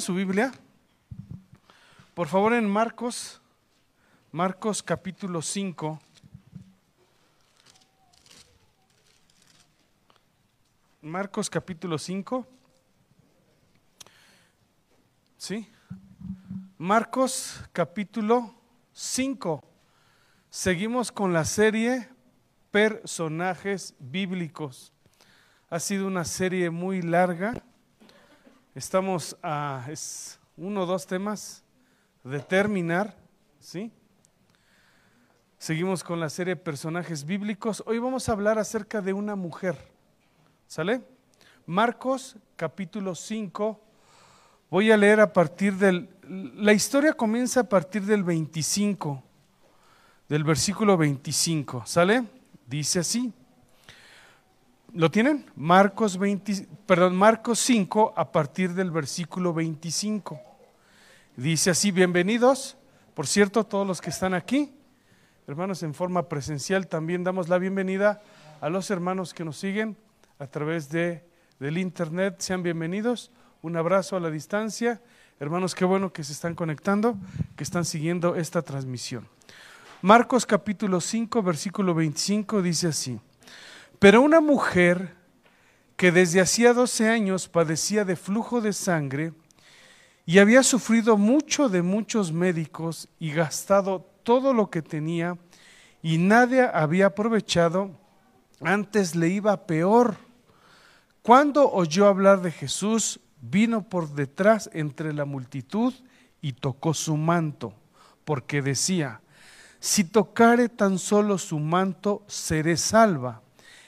Su Biblia, por favor, en Marcos, Marcos capítulo 5. Marcos capítulo 5. ¿Sí? Marcos capítulo 5. Seguimos con la serie Personajes Bíblicos. Ha sido una serie muy larga. Estamos a es uno o dos temas de terminar, ¿sí? Seguimos con la serie Personajes Bíblicos. Hoy vamos a hablar acerca de una mujer. ¿Sale? Marcos capítulo 5. Voy a leer a partir del... La historia comienza a partir del 25, del versículo 25. ¿Sale? Dice así. ¿Lo tienen? Marcos, 20, perdón, Marcos 5 a partir del versículo 25. Dice así, bienvenidos. Por cierto, todos los que están aquí, hermanos, en forma presencial, también damos la bienvenida a los hermanos que nos siguen a través de, del internet. Sean bienvenidos. Un abrazo a la distancia. Hermanos, qué bueno que se están conectando, que están siguiendo esta transmisión. Marcos capítulo 5, versículo 25 dice así. Pero una mujer que desde hacía 12 años padecía de flujo de sangre y había sufrido mucho de muchos médicos y gastado todo lo que tenía y nadie había aprovechado, antes le iba peor. Cuando oyó hablar de Jesús, vino por detrás entre la multitud y tocó su manto, porque decía, si tocare tan solo su manto, seré salva.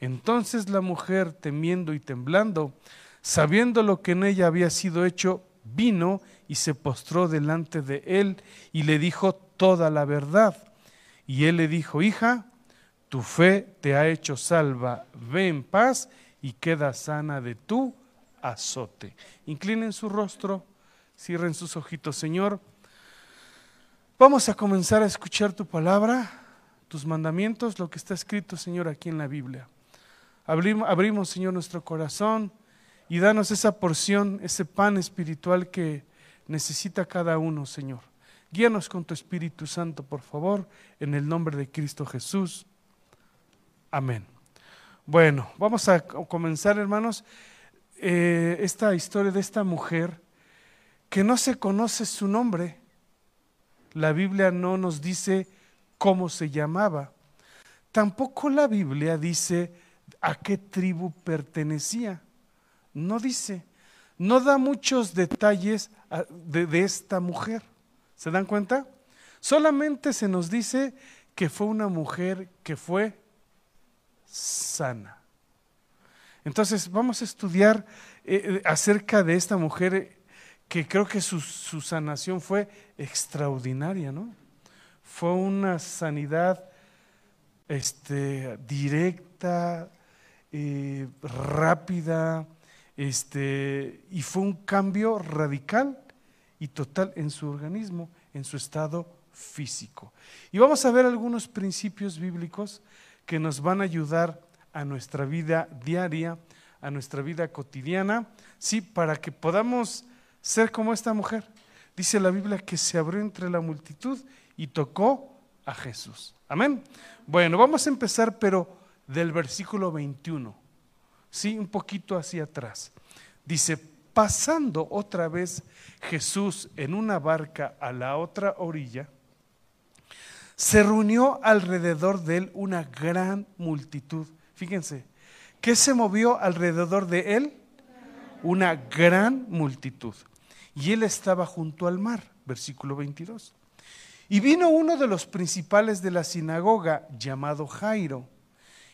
Entonces la mujer, temiendo y temblando, sabiendo lo que en ella había sido hecho, vino y se postró delante de él y le dijo toda la verdad. Y él le dijo, hija, tu fe te ha hecho salva, ve en paz y queda sana de tu azote. Inclinen su rostro, cierren sus ojitos, Señor. Vamos a comenzar a escuchar tu palabra, tus mandamientos, lo que está escrito, Señor, aquí en la Biblia. Abrimos, Señor, nuestro corazón y danos esa porción, ese pan espiritual que necesita cada uno, Señor. Guíanos con tu Espíritu Santo, por favor, en el nombre de Cristo Jesús. Amén. Bueno, vamos a comenzar, hermanos, eh, esta historia de esta mujer que no se conoce su nombre. La Biblia no nos dice cómo se llamaba. Tampoco la Biblia dice a qué tribu pertenecía. No dice, no da muchos detalles de, esta mujer. ¿Se dan cuenta? Solamente se nos dice que fue una mujer que fue sana. Entonces vamos a estudiar eh, eh, acerca de esta mujer eh, que creo que su, su, sanación fue extraordinaria, ¿no? Fue una sanidad este, directa, eh, rápida, este, y fue un cambio radical y total en su organismo, en su estado físico. Y vamos a ver algunos principios bíblicos que nos van a ayudar a nuestra vida diaria, a nuestra vida cotidiana, sí, para que podamos ser como esta mujer. Dice la Biblia que se abrió entre la multitud y tocó a Jesús. Amén. Bueno, vamos a empezar, pero del versículo 21, sí, un poquito hacia atrás. Dice, pasando otra vez Jesús en una barca a la otra orilla, se reunió alrededor de él una gran multitud. Fíjense, ¿qué se movió alrededor de él? Una gran multitud. Y él estaba junto al mar, versículo 22. Y vino uno de los principales de la sinagoga, llamado Jairo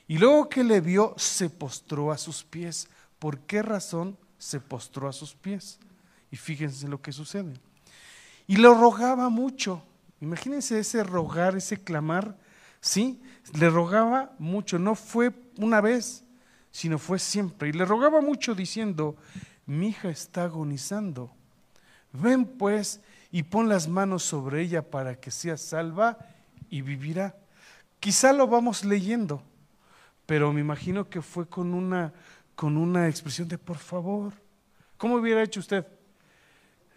y luego que le vio, se postró a sus pies. ¿Por qué razón se postró a sus pies? Y fíjense lo que sucede. Y lo rogaba mucho. Imagínense ese rogar, ese clamar, ¿sí? Le rogaba mucho, no fue una vez, sino fue siempre. Y le rogaba mucho diciendo, mi hija está agonizando. Ven pues y pon las manos sobre ella para que sea salva y vivirá. Quizá lo vamos leyendo, pero me imagino que fue con una, con una expresión de por favor. ¿Cómo hubiera hecho usted?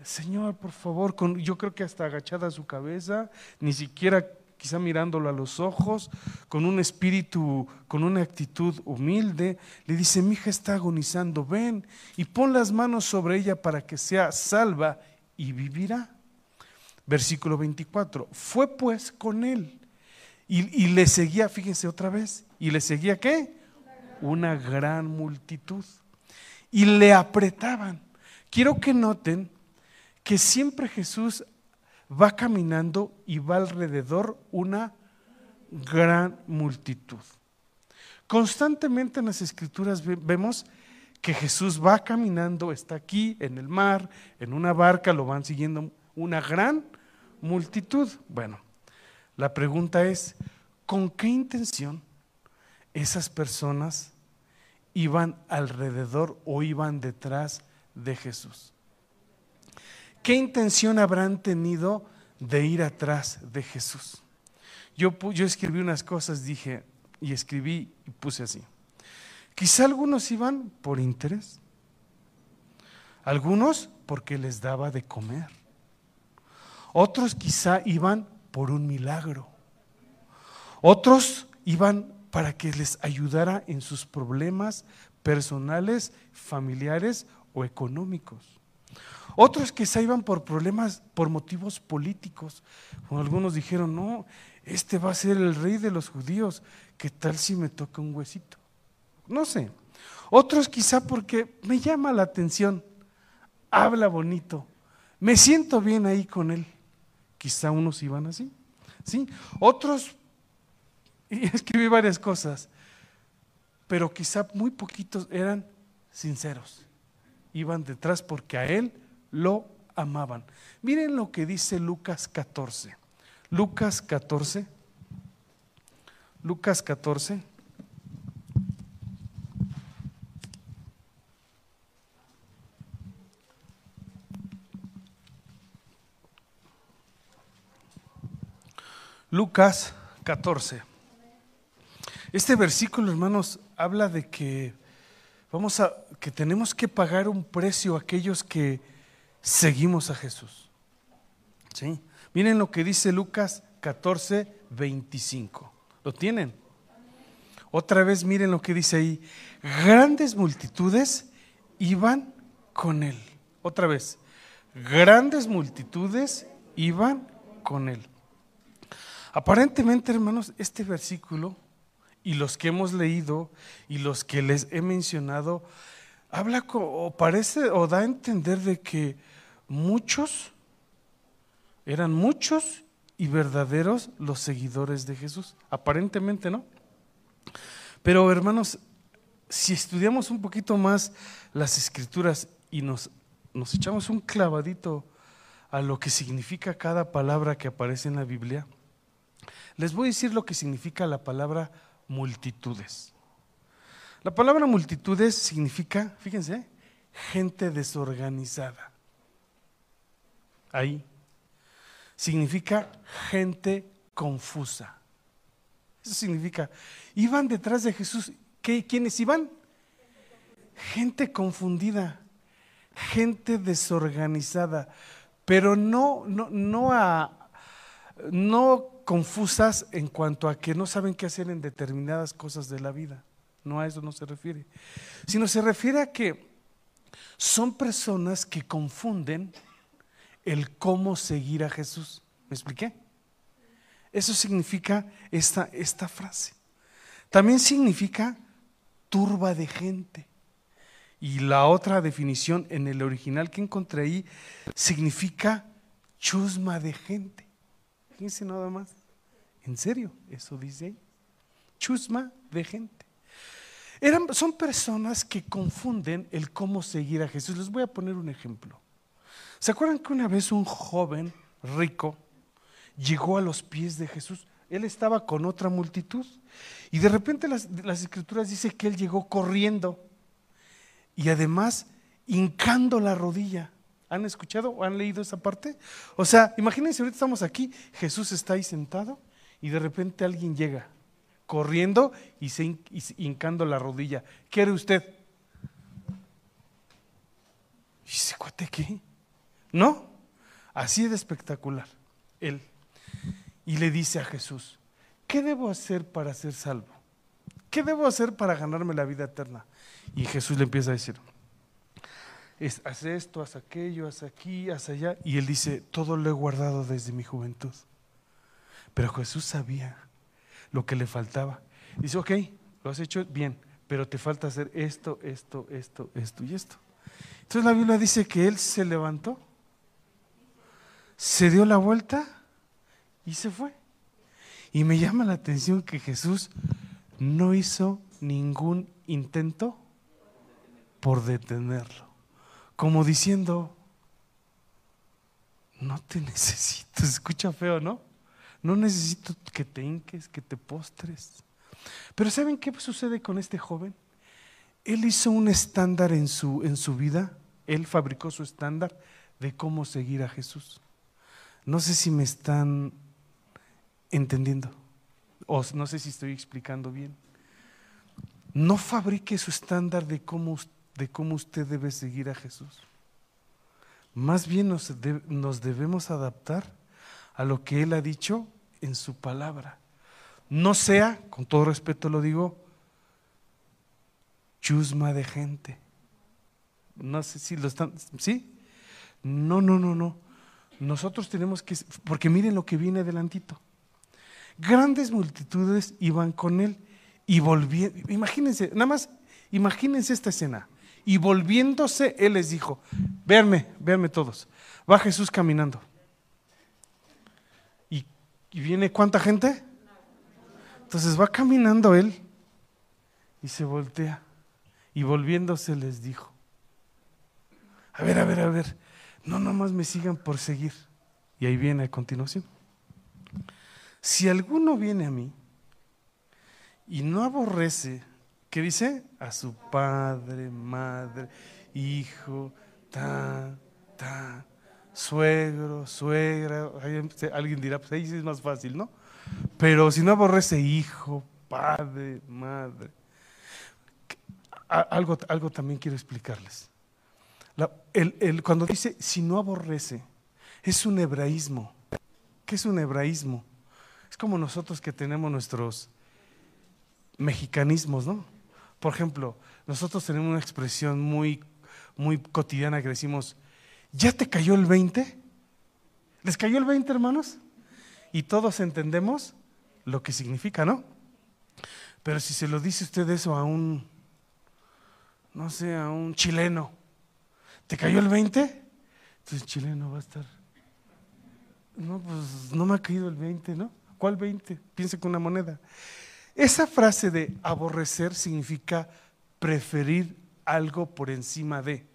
Señor, por favor, con, yo creo que hasta agachada su cabeza, ni siquiera quizá mirándolo a los ojos, con un espíritu, con una actitud humilde, le dice, mi hija está agonizando, ven y pon las manos sobre ella para que sea salva y vivirá. Versículo 24, fue pues con él y, le seguía, fíjense otra vez, y le seguía qué? Una gran multitud. Y le apretaban. Quiero que noten que siempre Jesús va caminando y va alrededor una gran multitud. Constantemente en las escrituras vemos que Jesús va caminando, está aquí en el mar, en una barca, lo van siguiendo una gran multitud. Bueno, la pregunta es, ¿con qué intención esas personas iban alrededor o iban detrás de Jesús? ¿Qué intención habrán tenido de ir atrás de Jesús? Yo, escribí unas cosas, dije, y escribí y puse así. Quizá algunos iban por interés, algunos porque les daba de comer, otros quizá iban por un milagro, otros iban para que les ayudara en sus problemas personales, familiares o económicos. Otros que se iban por problemas, por motivos políticos. algunos dijeron, no, este va a ser el rey de los judíos, ¿qué tal si me toca un huesito? No sé. Otros quizá porque me llama la atención, habla bonito, me siento bien ahí con él. Quizá unos iban así. ¿sí? Otros, y escribí varias cosas, pero quizá muy poquitos eran sinceros. Iban detrás porque a él lo amaban. Miren lo que dice Lucas 14. Lucas 14. Lucas 14. Lucas 14. Este versículo, hermanos, habla de que vamos a que tenemos que pagar un precio a aquellos que seguimos a Jesús. ¿Sí? Miren lo que dice Lucas 14, 25. ¿Lo tienen? Otra vez miren lo que dice ahí. Grandes multitudes iban con él. Otra vez. Grandes multitudes iban con él. Aparentemente, hermanos, este versículo y los que hemos leído y los que les he mencionado, habla o parece o da a entender de que muchos, eran muchos y verdaderos los seguidores de Jesús. Aparentemente no. Pero hermanos, si estudiamos un poquito más las escrituras y nos, nos echamos un clavadito a lo que significa cada palabra que aparece en la Biblia, les voy a decir lo que significa la palabra multitudes. La palabra multitudes significa, fíjense, gente desorganizada ahí. Significa gente confusa. Eso significa, iban detrás de Jesús. ¿Qué, ¿Quiénes iban? Gente confundida, gente desorganizada, pero no, no, no, a, no confusas en cuanto a que no saben qué hacer en determinadas cosas de la vida. No a eso no se refiere, sino se refiere a que son personas que confunden el cómo seguir a Jesús. ¿Me expliqué? Eso significa esta, esta frase. También significa turba de gente. Y la otra definición en el original que encontré ahí significa chusma de gente. Fíjense nada más. En serio, eso dice ahí. Chusma de gente. Eran, son personas que confunden el cómo seguir a Jesús. Les voy a poner un ejemplo. ¿Se acuerdan que una vez un joven rico llegó a los pies de Jesús? Él estaba con otra multitud y de repente las, las escrituras dicen que él llegó corriendo y además hincando la rodilla. ¿Han escuchado o han leído esa parte? O sea, imagínense, ahorita estamos aquí, Jesús está ahí sentado y de repente alguien llega corriendo y, se, hincando la rodilla. ¿Qué usted? ¿Y ese cuate qué? ¿No? Así de espectacular. Él. Y le dice a Jesús, ¿qué debo hacer para ser salvo? ¿Qué debo hacer para ganarme la vida eterna? Y Jesús le empieza a decir, haz esto, haz aquello, haz aquí, haz allá. Y él dice, todo lo he guardado desde mi juventud. Pero Jesús sabía lo que le faltaba. Dice, ok, lo has hecho bien, pero te falta hacer esto, esto, esto, esto y esto. Entonces la Biblia dice que él se levantó, se dio la vuelta y se fue. Y me llama la atención que Jesús no hizo ningún intento por detenerlo. Como diciendo, no te necesito, escucha feo, ¿no? No necesito que te hinques, que te postres. Pero ¿saben qué sucede con este joven? Él hizo un estándar en su, en su vida, él fabricó su estándar de cómo seguir a Jesús. No sé si me están entendiendo, o no sé si estoy explicando bien. No fabrique su estándar de cómo, de cómo usted debe seguir a Jesús. Más bien nos, nos debemos adaptar a lo que Él ha dicho en su palabra. No sea, con todo respeto lo digo, chusma de gente. No sé si lo están, ¿sí? No, no, no, no. Nosotros tenemos que, porque miren lo que viene adelantito. Grandes multitudes iban con él y volvían, imagínense, nada más, imagínense esta escena. Y volviéndose, él les dijo, véanme, véanme todos. Va Jesús caminando. ¿Y viene cuánta gente? Entonces va caminando él y se voltea y volviéndose les dijo, a ver, a ver, a ver, no nomás me sigan por seguir. Y ahí viene a continuación. Si alguno viene a mí y no aborrece, ¿qué dice? A su padre, madre, hijo, ta, ta, suegro, suegra, alguien dirá, pues ahí sí es más fácil, ¿no? Pero si no aborrece hijo, padre, madre, algo, algo también quiero explicarles. el, cuando dice si no aborrece, es un hebraísmo. ¿Qué es un hebraísmo? Es como nosotros que tenemos nuestros mexicanismos, ¿no? Por ejemplo, nosotros tenemos una expresión muy, muy cotidiana que decimos, ¿Ya te cayó el 20? ¿Les cayó el 20, hermanos? Y todos entendemos lo que significa, ¿no? Pero si se lo dice usted eso a un, no sé, a un chileno, ¿te cayó el 20? Entonces el chileno va a estar, no, pues no me ha caído el 20, ¿no? ¿Cuál 20? Piense con una moneda. Esa frase de aborrecer significa preferir algo por encima de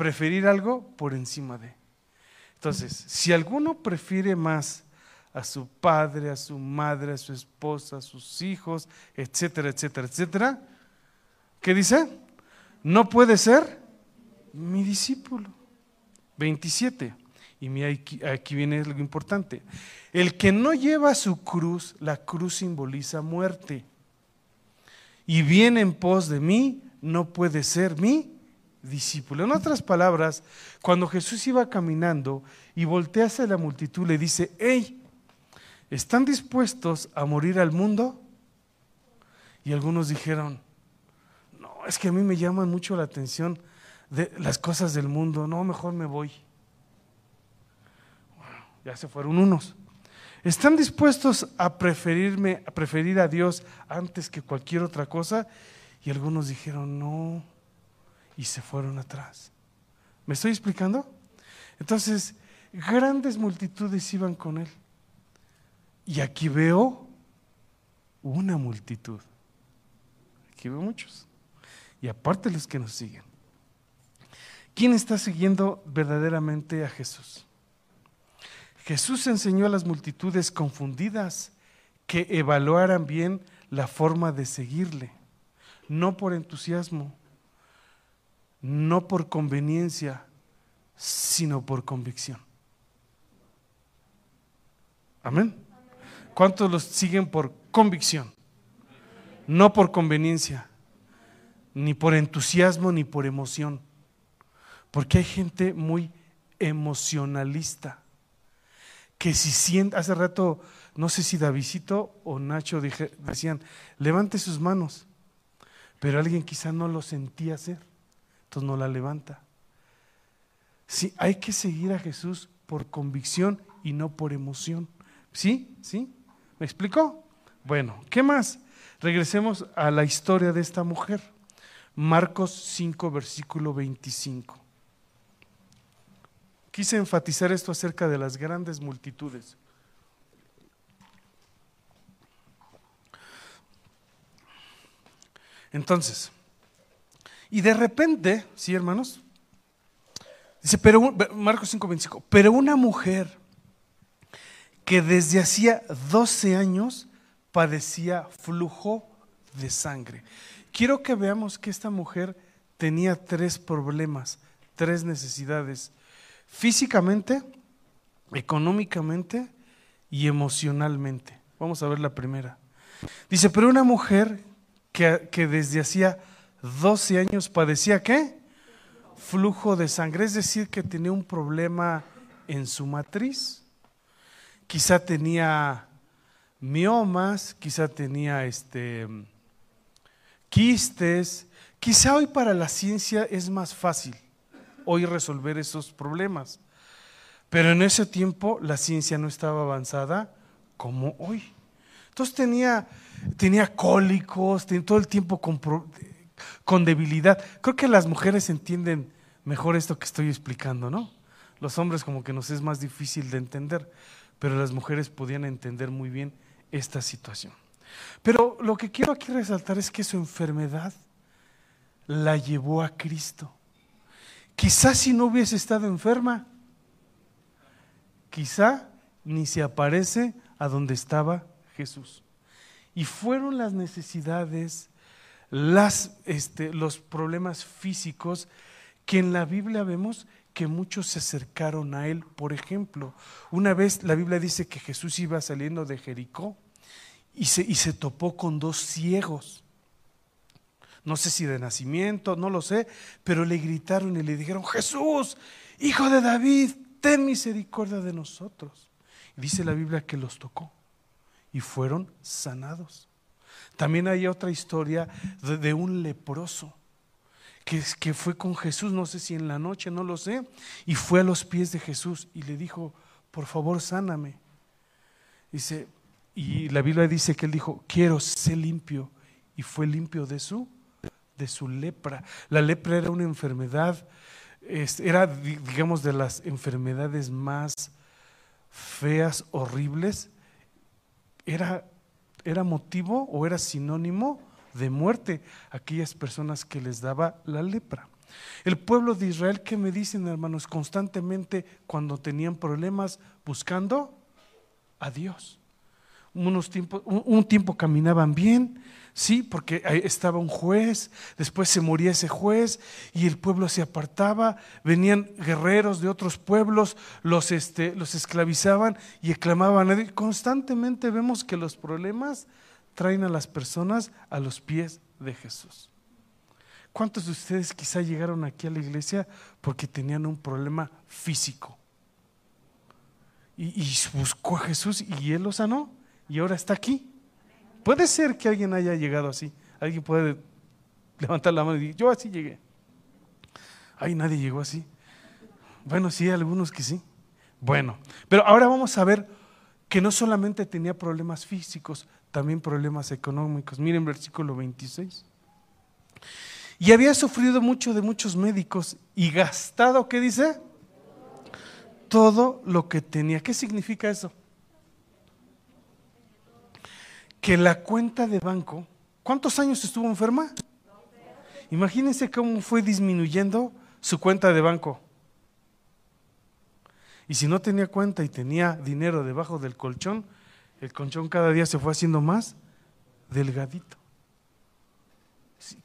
preferir algo por encima de. Entonces, si alguno prefiere más a su padre, a su madre, a su esposa, a sus hijos, etcétera, etcétera, etcétera, ¿qué dice? No puede ser mi discípulo. 27. Y aquí, aquí viene algo importante. El que no lleva su cruz, la cruz simboliza muerte. Y viene en pos de mí, no puede ser mi discípulo. En otras palabras, cuando Jesús iba caminando y voltea hacia la multitud, le dice, hey, ¿están dispuestos a morir al mundo? Y algunos dijeron, no, es que a mí me llaman mucho la atención de las cosas del mundo, no, mejor me voy. ya se fueron unos. ¿Están dispuestos a preferirme, a preferir a Dios antes que cualquier otra cosa? Y algunos dijeron, no, y se fueron atrás. ¿Me estoy explicando? Entonces, grandes multitudes iban con él. Y aquí veo una multitud. Aquí veo muchos. Y aparte los que nos siguen. ¿Quién está siguiendo verdaderamente a Jesús? Jesús enseñó a las multitudes confundidas que evaluaran bien la forma de seguirle, no por entusiasmo, no por conveniencia, sino por convicción. Amén. ¿Cuántos los siguen por convicción? No por conveniencia, ni por entusiasmo, ni por emoción. Porque hay gente muy emocionalista. Que si siente, hace rato, no sé si Davidito o Nacho decían, levante sus manos. Pero alguien quizá no lo sentía hacer, entonces no la levanta. Sí, hay que seguir a Jesús por convicción y no por emoción. ¿Sí? ¿Sí? ¿Me explico? Bueno, ¿qué más? Regresemos a la historia de esta mujer. Marcos 5, versículo 25. Quise enfatizar esto acerca de las grandes multitudes. Entonces, y de repente, sí, hermanos, dice, pero Marcos 5:25, pero una mujer que desde hacía 12 años padecía flujo de sangre. Quiero que veamos que esta mujer tenía tres problemas, tres necesidades, físicamente, económicamente y emocionalmente. Vamos a ver la primera. Dice, pero una mujer que, que desde hacía 12 años padecía qué? Flujo de sangre, es decir, que tenía un problema en su matriz. Quizá tenía miomas, quizá tenía este, quistes. Quizá hoy para la ciencia es más fácil hoy resolver esos problemas. Pero en ese tiempo la ciencia no estaba avanzada como hoy. Entonces tenía, tenía cólicos, tenía todo el tiempo con, debilidad. Creo que las mujeres entienden mejor esto que estoy explicando, ¿no? Los hombres como que nos es más difícil de entender, pero las mujeres podían entender muy bien esta situación. Pero lo que quiero aquí resaltar es que su enfermedad la llevó a Cristo. Quizás si no hubiese estado enferma, quizá ni se aparece a donde estaba Jesús. Y fueron las necesidades, este, los problemas físicos que en la Biblia vemos que muchos se acercaron a él. Por ejemplo, una vez la Biblia dice que Jesús iba saliendo de Jericó y se, y se topó con dos ciegos. No sé si de nacimiento, no lo sé, pero le gritaron y le dijeron, Jesús, hijo de David, ten misericordia de nosotros. Y dice la Biblia que los tocó y fueron sanados. También hay otra historia de, un leproso que, que fue con Jesús, no sé si en la noche, no lo sé, y fue a los pies de Jesús y le dijo, por favor, sáname. Dice, y la Biblia dice que él dijo, quiero ser limpio, y fue limpio de su, de su lepra. La lepra era una enfermedad, era, digamos, de las enfermedades más feas, horribles. Era, era motivo o era sinónimo de muerte aquellas personas que les daba la lepra. El pueblo de Israel, ¿qué me dicen hermanos? Constantemente cuando tenían problemas buscando a Dios. Unos tiempos, un, tiempo caminaban bien, sí, porque estaba un juez, después se moría ese juez y el pueblo se apartaba, venían guerreros de otros pueblos, los, este, los esclavizaban y exclamaban. Constantemente vemos que los problemas traen a las personas a los pies de Jesús. ¿Cuántos de ustedes quizá llegaron aquí a la iglesia porque tenían un problema físico? Y, buscó a Jesús y Él lo sanó y ahora está aquí. Puede ser que alguien haya llegado así. Alguien puede levantar la mano y decir, yo así llegué. Ay, nadie llegó así. Bueno, sí, algunos que sí. Bueno, pero ahora vamos a ver que no solamente tenía problemas físicos, también problemas económicos. Miren versículo 26. Y había sufrido mucho de muchos médicos y gastado, ¿qué dice? Todo lo que tenía. ¿Qué significa eso? Que la cuenta de banco, ¿cuántos años estuvo enferma? Imagínense cómo fue disminuyendo su cuenta de banco. Y si no tenía cuenta y tenía dinero debajo del colchón, el colchón cada día se fue haciendo más delgadito.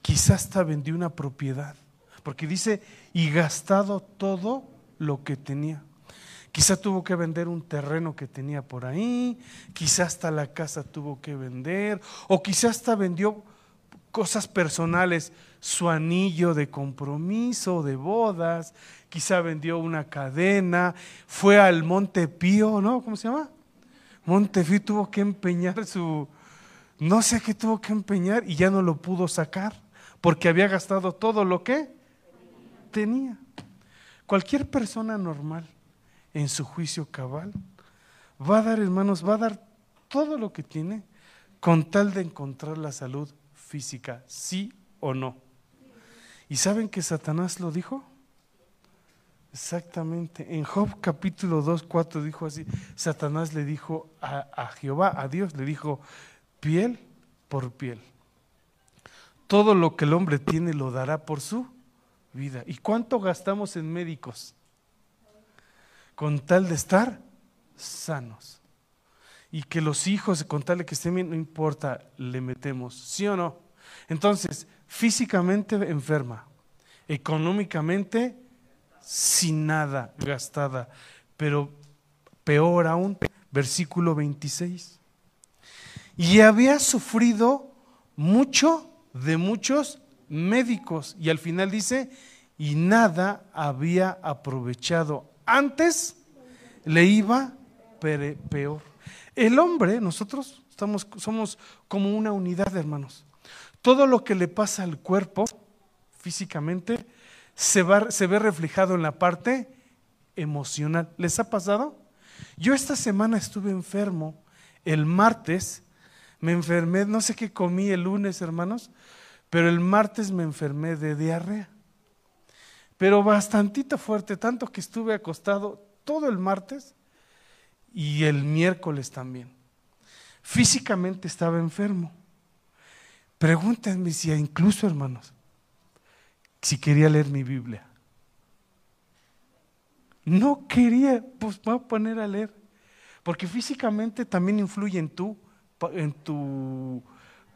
Quizás hasta vendió una propiedad, porque dice, y gastado todo lo que tenía. Quizá tuvo que vender un terreno que tenía por ahí, quizá hasta la casa tuvo que vender, o quizá hasta vendió cosas personales, su anillo de compromiso, de bodas, quizá vendió una cadena, fue al Monte Pío, ¿no? ¿Cómo se llama? Monte Pío tuvo que empeñar su, no sé qué tuvo que empeñar y ya no lo pudo sacar, porque había gastado todo lo que tenía. Cualquier persona normal en su juicio cabal va a dar, hermanos, va a dar todo lo que tiene con tal de encontrar la salud física, sí o no. ¿Y saben que Satanás lo dijo? Exactamente. En Job capítulo 2, 4 dijo así, Satanás le dijo a, a, Jehová, a Dios, le dijo, piel por piel. Todo lo que el hombre tiene lo dará por su vida. ¿Y cuánto gastamos en médicos? Con tal de estar sanos y que los hijos, con tal de que estén bien, no importa, le metemos, ¿sí o no? Entonces, físicamente enferma, económicamente sin nada gastada, pero peor aún, versículo 26. Y había sufrido mucho de muchos médicos, y al final dice, y nada había aprovechado. Antes le iba peor. El hombre, nosotros estamos, somos como una unidad, hermanos. Todo lo que le pasa al cuerpo físicamente se, va, se ve reflejado en la parte emocional. ¿Les ha pasado? Yo esta semana estuve enfermo. El martes me enfermé, no sé qué comí el lunes, hermanos, pero el martes me enfermé de diarrea. Pero bastantito fuerte, tanto que estuve acostado todo el martes y el miércoles también. Físicamente estaba enfermo. Pregúntenme si incluso, hermanos, si quería leer mi Biblia. No quería, pues voy a poner a leer. Porque físicamente también influye en en tu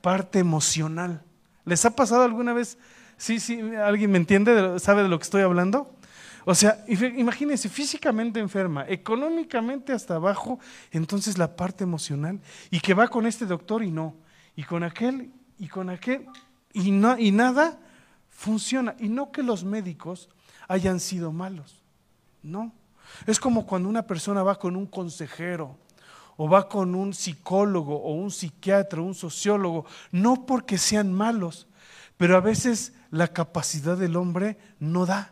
parte emocional. ¿Les ha pasado alguna vez? Sí, sí, ¿alguien me entiende? ¿Sabe de lo que estoy hablando? O sea, imagínense, físicamente enferma, económicamente hasta abajo, entonces la parte emocional, y que va con este doctor y no, y con aquel, y con aquel, y, no, y nada funciona. Y no que los médicos hayan sido malos, no. Es como cuando una persona va con un consejero, o va con un psicólogo, o un psiquiatra, o un sociólogo, no porque sean malos, pero a veces la capacidad del hombre no da.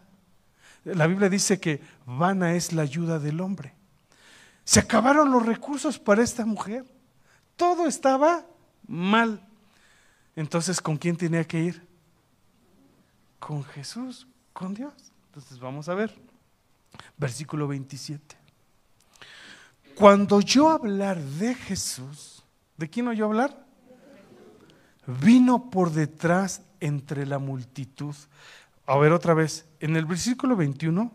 La Biblia dice que vana es la ayuda del hombre. Se acabaron los recursos para esta mujer. Todo estaba mal. Entonces, ¿con quién tenía que ir? Con Jesús, con Dios. Entonces, vamos a ver. Versículo 27. Cuando yo hablar de Jesús, ¿de quién oyó hablar? Vino por detrás entre la multitud a ver otra vez, en el versículo 21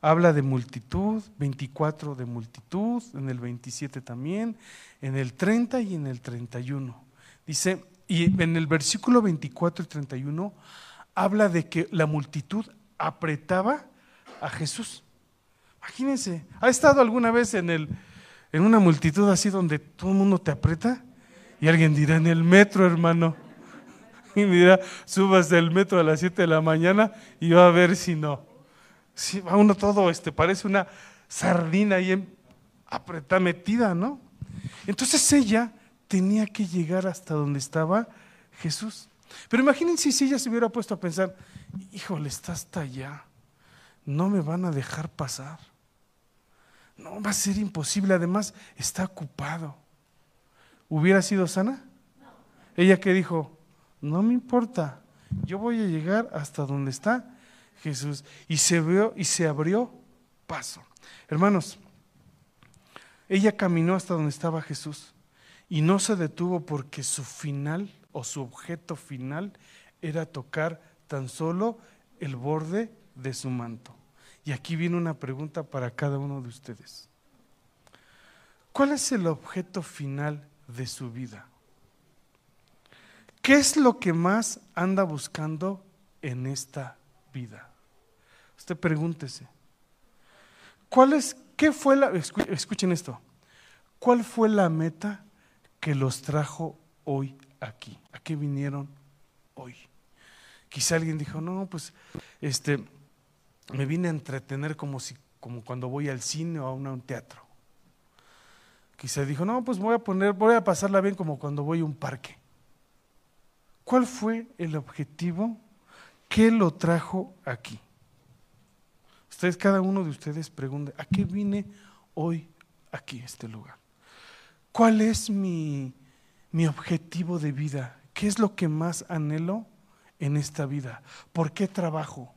habla de multitud, 24 de multitud, en el 27 también, en el 30 y en el 31. Dice, y en el versículo 24 y 31 habla de que la multitud apretaba a Jesús. Imagínense, ¿ha estado alguna vez en, el, en una multitud así donde todo el mundo te aprieta? Y alguien dirá, en el metro, hermano. Y mira, subas del metro a las 7 de la mañana y va a ver si no. Si va uno todo, este, parece una sardina ahí apretada, metida, ¿no? Entonces ella tenía que llegar hasta donde estaba Jesús. Pero imagínense si ella se hubiera puesto a pensar, híjole, está hasta allá, no me van a dejar pasar. No, va a ser imposible, además está ocupado. ¿Hubiera sido sana? Ella que dijo, no me importa, yo voy a llegar hasta donde está Jesús. Y se vio y se abrió paso. Hermanos, ella caminó hasta donde estaba Jesús y no se detuvo porque su final o su objeto final era tocar tan solo el borde de su manto. Y aquí viene una pregunta para cada uno de ustedes. ¿Cuál es el objeto final de su vida? ¿Qué es lo que más anda buscando en esta vida? Usted pregúntese. ¿Cuál es, qué fue la, escuchen esto, cuál fue la meta que los trajo hoy aquí? ¿A qué vinieron hoy? Quizá alguien dijo, no, pues, este, me vine a entretener como si, como cuando voy al cine o a un teatro. Quizá dijo, no, pues voy a poner, voy a pasarla bien como cuando voy a un parque. ¿Cuál fue el objetivo? ¿Qué lo trajo aquí? Ustedes, cada uno de ustedes pregunte, ¿a qué vine hoy aquí, este lugar? ¿Cuál es mi, mi objetivo de vida? ¿Qué es lo que más anhelo en esta vida? ¿Por qué trabajo?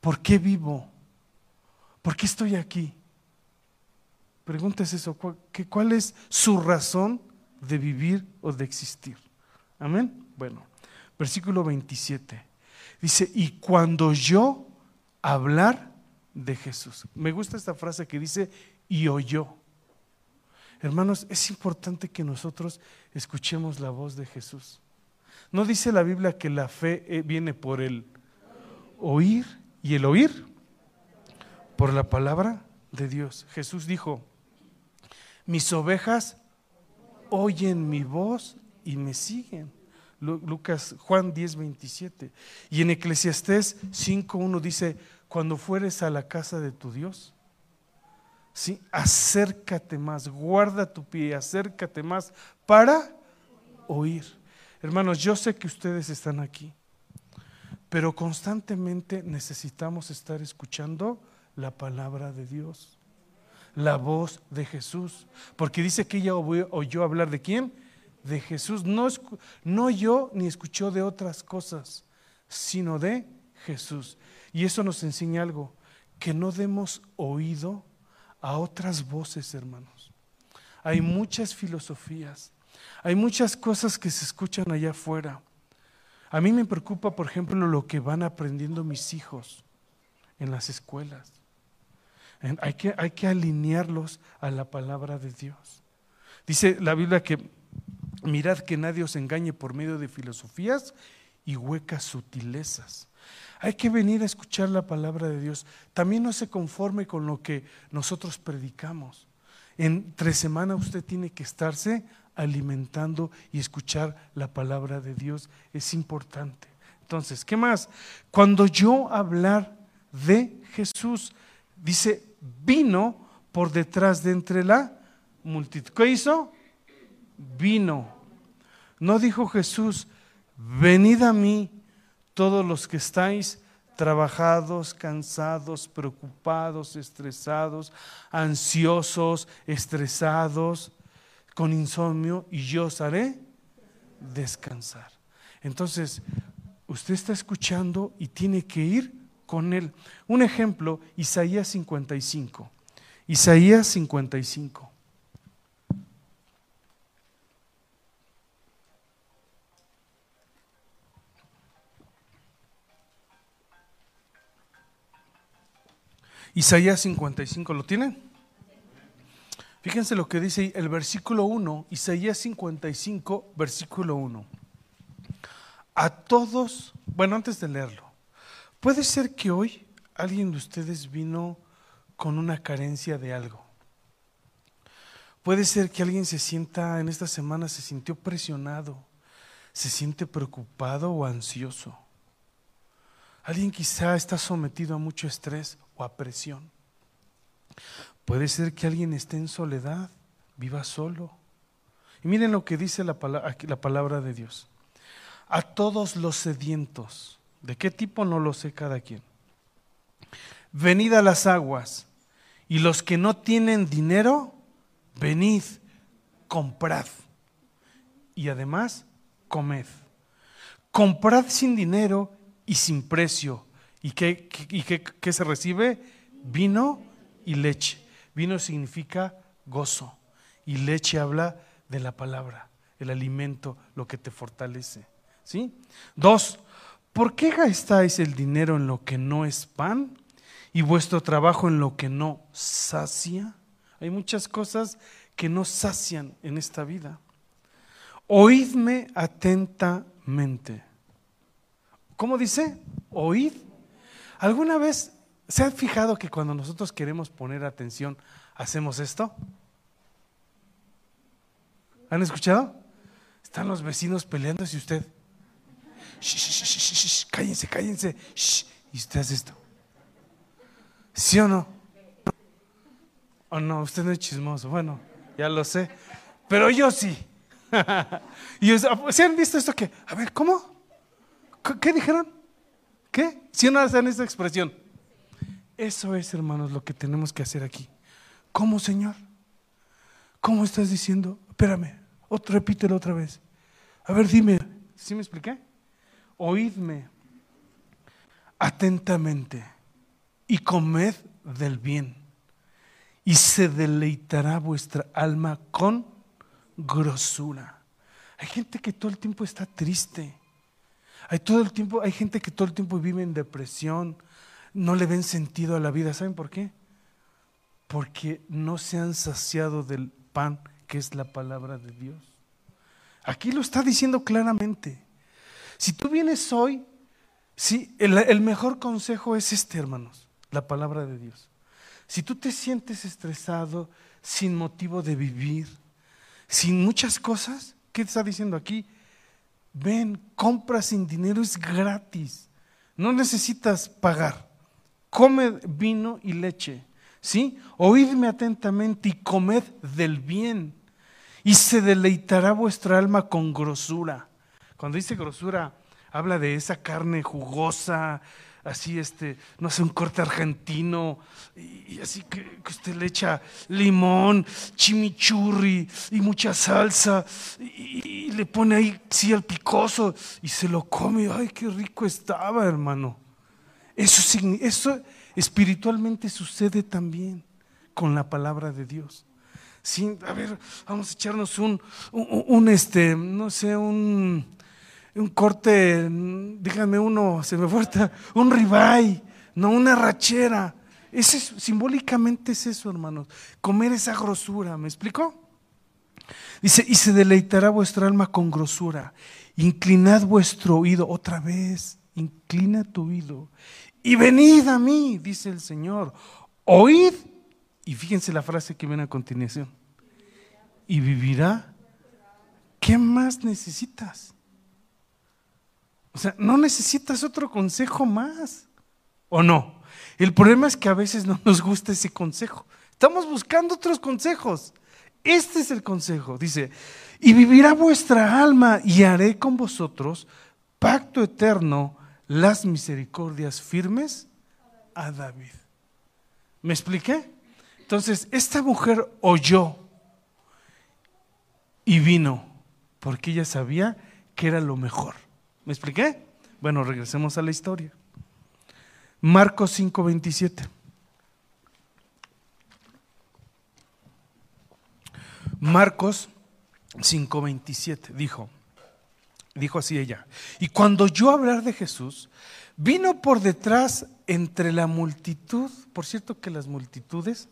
¿Por qué vivo? ¿Por qué estoy aquí? Pregúntese eso, ¿cuál es su razón de vivir o de existir? Amén. Bueno, versículo 27. Dice, y cuando yo hablar de Jesús. Me gusta esta frase que dice, y oyó. Hermanos, es importante que nosotros escuchemos la voz de Jesús. ¿No dice la Biblia que la fe eh, viene por el oír y el oír? Por la palabra de Dios. Jesús dijo, mis ovejas oyen mi voz y me siguen. Lucas, Juan 10, 27. Y en Eclesiastés 5.1 dice, cuando fueres a la casa de tu Dios, ¿sí? acércate más, guarda tu pie, acércate más para oír. Hermanos, yo sé que ustedes están aquí, pero constantemente necesitamos estar escuchando la palabra de Dios, la voz de Jesús, porque dice que ella oyó hablar de quién? De Jesús. No, no yo ni escuchó de otras cosas, sino de Jesús. Y eso nos enseña algo, que no demos oído a otras voces, hermanos. Hay muchas filosofías, hay muchas cosas que se escuchan allá afuera. A mí me preocupa, por ejemplo, lo que van aprendiendo mis hijos en las escuelas. Hay que, hay que alinearlos a la palabra de Dios. Dice la Biblia que mirad que nadie os engañe por medio de filosofías y huecas sutilezas. Hay que venir a escuchar la palabra de Dios. También no se conforme con lo que nosotros predicamos. En tres semanas usted tiene que estarse alimentando y escuchar la palabra de Dios. Es importante. Entonces, ¿qué más? Cuando yo hablar de Jesús, dice, vino por detrás de entre la multitud. ¿Qué hizo? Vino. No dijo Jesús, venid a mí todos los que estáis trabajados, cansados, preocupados, estresados, ansiosos, estresados, con insomnio, y yo os haré descansar. Entonces, usted está escuchando y tiene que ir con él. Un ejemplo, Isaías 55. Isaías 55. Isaías 55, ¿lo tienen? Fíjense lo que dice el versículo 1, Isaías 55, versículo 1. A todos, bueno, antes de leerlo, puede ser que hoy alguien de ustedes vino con una carencia de algo. Puede ser que alguien se sienta, en esta semana se sintió presionado, se siente preocupado o ansioso. Alguien quizá está sometido a mucho estrés o a presión. Puede ser que alguien esté en soledad, viva solo. Y miren lo que dice la palabra, la palabra de Dios. A todos los sedientos, ¿de qué tipo no lo sé cada quien? Venid a las aguas, y los que no tienen dinero, venid, comprad. Y además, comed. Comprad sin dinero y sin precio ¿Y qué, qué, se recibe? Vino y leche. Vino significa gozo y leche habla de la palabra, el alimento, lo que te fortalece. ¿Sí? Dos, ¿por qué gastáis el dinero en lo que no es pan y vuestro trabajo en lo que no sacia? Hay muchas cosas que no sacian en esta vida. Oídme atentamente. ¿Cómo dice? Oíd. ¿Alguna vez se han fijado que cuando nosotros queremos poner atención, hacemos esto? ¿Han escuchado? Están los vecinos peleando y usted, cállense, cállense, y usted hace esto. ¿Sí o no? ¿O no? Usted no es chismoso. Bueno, ya lo sé. Pero yo sí. y ¿Se han visto esto que? A ver, ¿cómo? ¿Qué dijeron? ¿Qué? Si no hacen esa expresión. Eso es, hermanos, lo que tenemos que hacer aquí. ¿Cómo, Señor? ¿Cómo estás diciendo? Espérame, otro, repítelo otra vez. A ver, dime, ¿sí me expliqué? Oídme atentamente y comed del bien, y se deleitará vuestra alma con grosura. Hay gente que todo el tiempo está triste. Hay todo el tiempo, hay gente que todo el tiempo vive en depresión, no le ven sentido a la vida. ¿Saben por qué? Porque no se han saciado del pan que es la palabra de Dios. Aquí lo está diciendo claramente. Si tú vienes hoy, sí, el, el mejor consejo es este, hermanos, la palabra de Dios. Si tú te sientes estresado, sin motivo de vivir, sin muchas cosas, ¿qué está diciendo aquí? Ven, compra sin dinero, es gratis. No necesitas pagar. Come vino y leche. ¿Sí? Oídme atentamente y comed del bien. Y se deleitará vuestra alma con grosura. Cuando dice grosura, habla de esa carne jugosa, así este, no sé, un corte argentino, y, así que, usted le echa limón, chimichurri y mucha salsa, y, le pone ahí, sí, el picoso, y se lo come, ay, qué rico estaba, hermano. Eso, eso espiritualmente sucede también con la palabra de Dios. Sí, a ver, vamos a echarnos un, un este, no sé, un un corte, díganme uno, se me fuerza, un ribeye, no una rachera. Ese, simbólicamente es eso, hermanos, comer esa grosura, ¿me explico? Dice, y se deleitará vuestra alma con grosura. Inclinad vuestro oído otra vez, inclina tu oído. Y venid a mí, dice el Señor. Oíd, y fíjense la frase que viene a continuación. Y vivirá. ¿Qué más necesitas? O sea, no necesitas otro consejo más. ¿O no? El problema es que a veces no nos gusta ese consejo. Estamos buscando otros consejos. Este es el consejo. Dice, y vivirá vuestra alma y haré con vosotros pacto eterno, las misericordias firmes a David. ¿Me expliqué? Entonces, esta mujer oyó y vino porque ella sabía que era lo mejor. ¿Me expliqué? Bueno, regresemos a la historia. Marcos 5:27. Marcos 5:27 dijo, dijo así ella, y cuando yo hablar de Jesús, vino por detrás entre la multitud, por cierto que las multitudes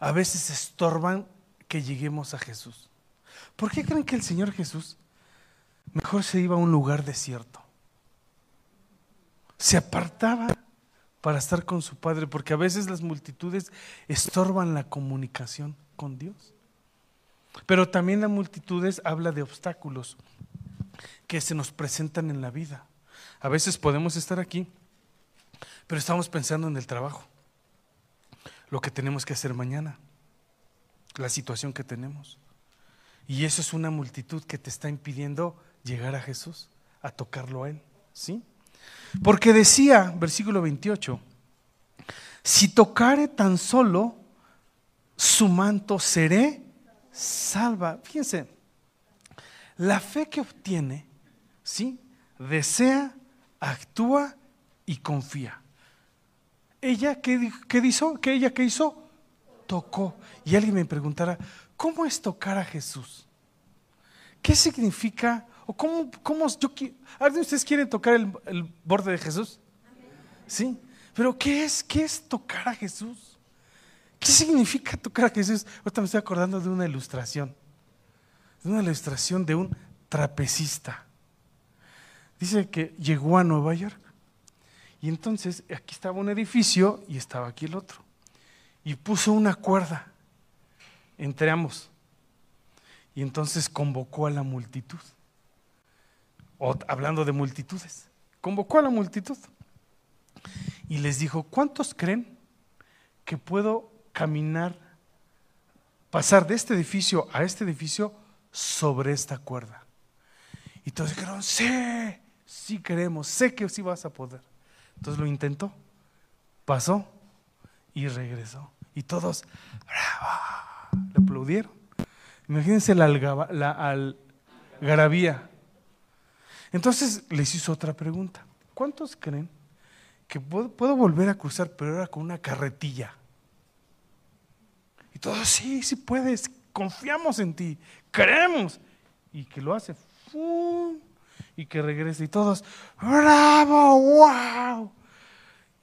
a veces estorban que lleguemos a Jesús. ¿Por qué creen que el Señor Jesús mejor se iba a un lugar desierto. Se apartaba para estar con su padre, porque a veces las multitudes estorban la comunicación con Dios. Pero también las multitudes habla de obstáculos que se nos presentan en la vida. A veces podemos estar aquí, pero estamos pensando en el trabajo, lo que tenemos que hacer mañana, la situación que tenemos. Y eso es una multitud que te está impidiendo llegar a Jesús, a tocarlo a Él. ¿Sí? Porque decía, versículo 28, si tocare tan solo su manto, seré salva. Fíjense, la fe que obtiene, ¿sí? Desea, actúa y confía. Ella, ¿qué, qué hizo? ¿Qué ella qué hizo? Tocó. Y alguien me preguntara, ¿cómo es tocar a Jesús? ¿Qué significa ¿O cómo, cómo yo, ¿Alguien de ustedes quieren tocar el, el borde de Jesús? Sí. Pero ¿qué es, ¿qué es tocar a Jesús? ¿Qué significa tocar a Jesús? Ahorita me estoy acordando de una ilustración. De una ilustración de un trapecista. Dice que llegó a Nueva York. Y entonces aquí estaba un edificio y estaba aquí el otro. Y puso una cuerda entre ambos. Y entonces convocó a la multitud. Hablando de multitudes. Convocó a la multitud. Y les dijo, ¿cuántos creen que puedo caminar, pasar de este edificio a este edificio sobre esta cuerda? Y todos dijeron, sí, sí queremos, sé que sí vas a poder. Entonces lo intentó, pasó y regresó. Y todos, le aplaudieron. Imagínense la, la algarabía. Entonces les hizo otra pregunta. ¿Cuántos creen que puedo, volver a cruzar, pero ahora con una carretilla? Y todos, sí, sí puedes, confiamos en ti, creemos. Y que lo hace y que regrese. Y todos, ¡bravo! ¡Wow!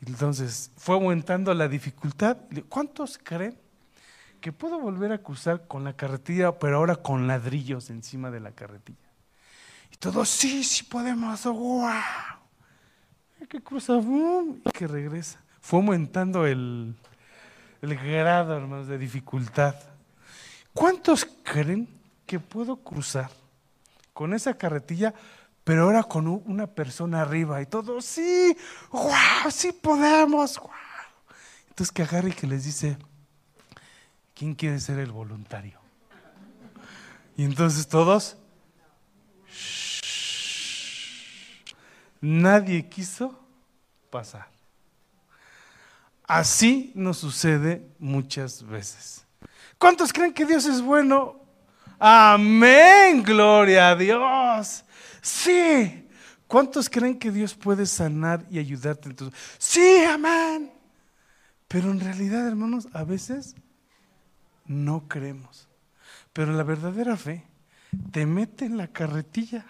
Entonces fue aumentando la dificultad. ¿Cuántos creen que puedo volver a cruzar con la carretilla, pero ahora con ladrillos encima de la carretilla? Y todos, sí, sí podemos, ¡wow! Que cruza, y que regresa. Fue aumentando el, el grado, hermanos, de dificultad. ¿Cuántos creen que puedo cruzar? con esa carretilla, pero ahora con una persona arriba y todo, sí, wow, sí podemos, wow. Entonces que agarre y que les dice, ¿quién quiere ser el voluntario? Y entonces todos, nadie quiso pasar. Así nos sucede muchas veces. ¿Cuántos creen que Dios es bueno? Amén, gloria a Dios. Sí. ¿Cuántos creen que Dios puede sanar y ayudarte? Entonces, sí, amén. Pero en realidad, hermanos, a veces no creemos. Pero la verdadera fe te mete en la carretilla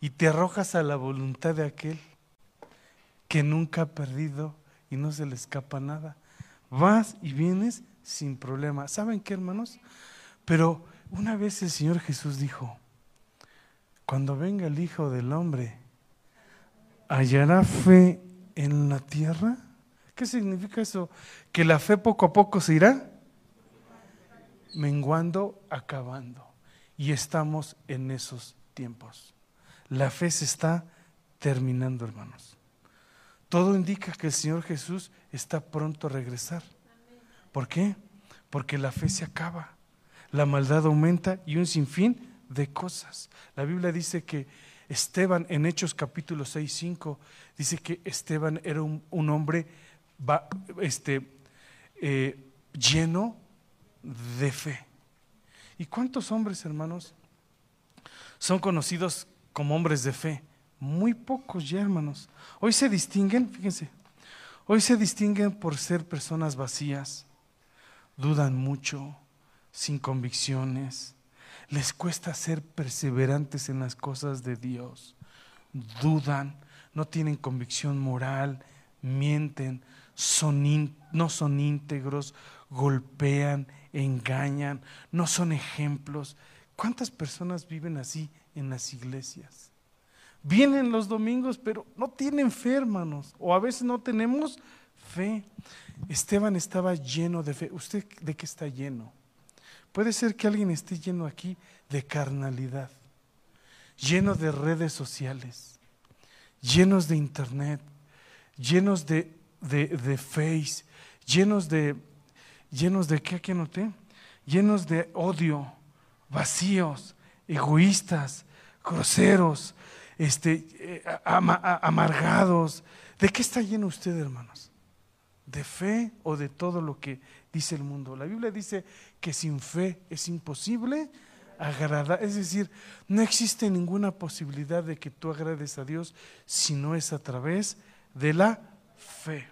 y te arrojas a la voluntad de aquel que nunca ha perdido y no se le escapa nada. Vas y vienes sin problema. ¿Saben qué, hermanos? Pero una vez el Señor Jesús dijo, cuando venga el Hijo del Hombre, ¿hallará fe en la tierra? ¿Qué significa eso? Que la fe poco a poco se irá menguando, acabando. Y estamos en esos tiempos. La fe se está terminando, hermanos. Todo indica que el Señor Jesús está pronto a regresar. ¿Por qué? Porque la fe se acaba la maldad aumenta y un sinfín de cosas. La Biblia dice que Esteban, en Hechos capítulo 6, 5, dice que Esteban era un, hombre este, eh, lleno de fe. ¿Y cuántos hombres, hermanos, son conocidos como hombres de fe? Muy pocos ya, hermanos. Hoy se distinguen, fíjense, hoy se distinguen por ser personas vacías, dudan mucho, sin convicciones, les cuesta ser perseverantes en las cosas de Dios, dudan, no tienen convicción moral, mienten, son no son íntegros, golpean, engañan, no son ejemplos. ¿Cuántas personas viven así en las iglesias? Vienen los domingos, pero no tienen fe, hermanos, o a veces no tenemos fe. Esteban estaba lleno de fe. ¿Usted de qué está lleno? Puede ser que alguien esté lleno aquí de carnalidad, lleno de redes sociales, llenos de internet, llenos de, de, face, llenos de, llenos de, ¿qué aquí noté? Llenos de odio, vacíos, egoístas, groseros, este, eh, amargados. ¿De qué está lleno usted, hermanos? ¿De fe o de todo lo que dice el mundo. La Biblia dice que sin fe es imposible agradar. Es decir, no existe ninguna posibilidad de que tú agrades a Dios si no es a través de la fe.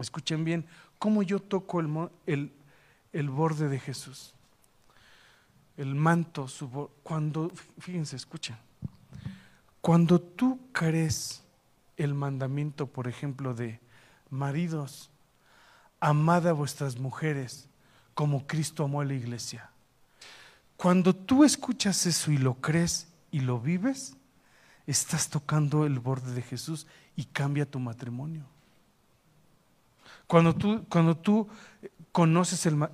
Escuchen bien, cómo yo toco el, el, el borde de Jesús. El manto, cuando, fíjense, escuchen, cuando tú crees el mandamiento, por ejemplo, de maridos, amad a vuestras mujeres como Cristo amó a la iglesia. Cuando tú escuchas eso y lo crees y lo vives, estás tocando el borde de Jesús y cambia tu matrimonio. Cuando tú, cuando tú conoces el, eh,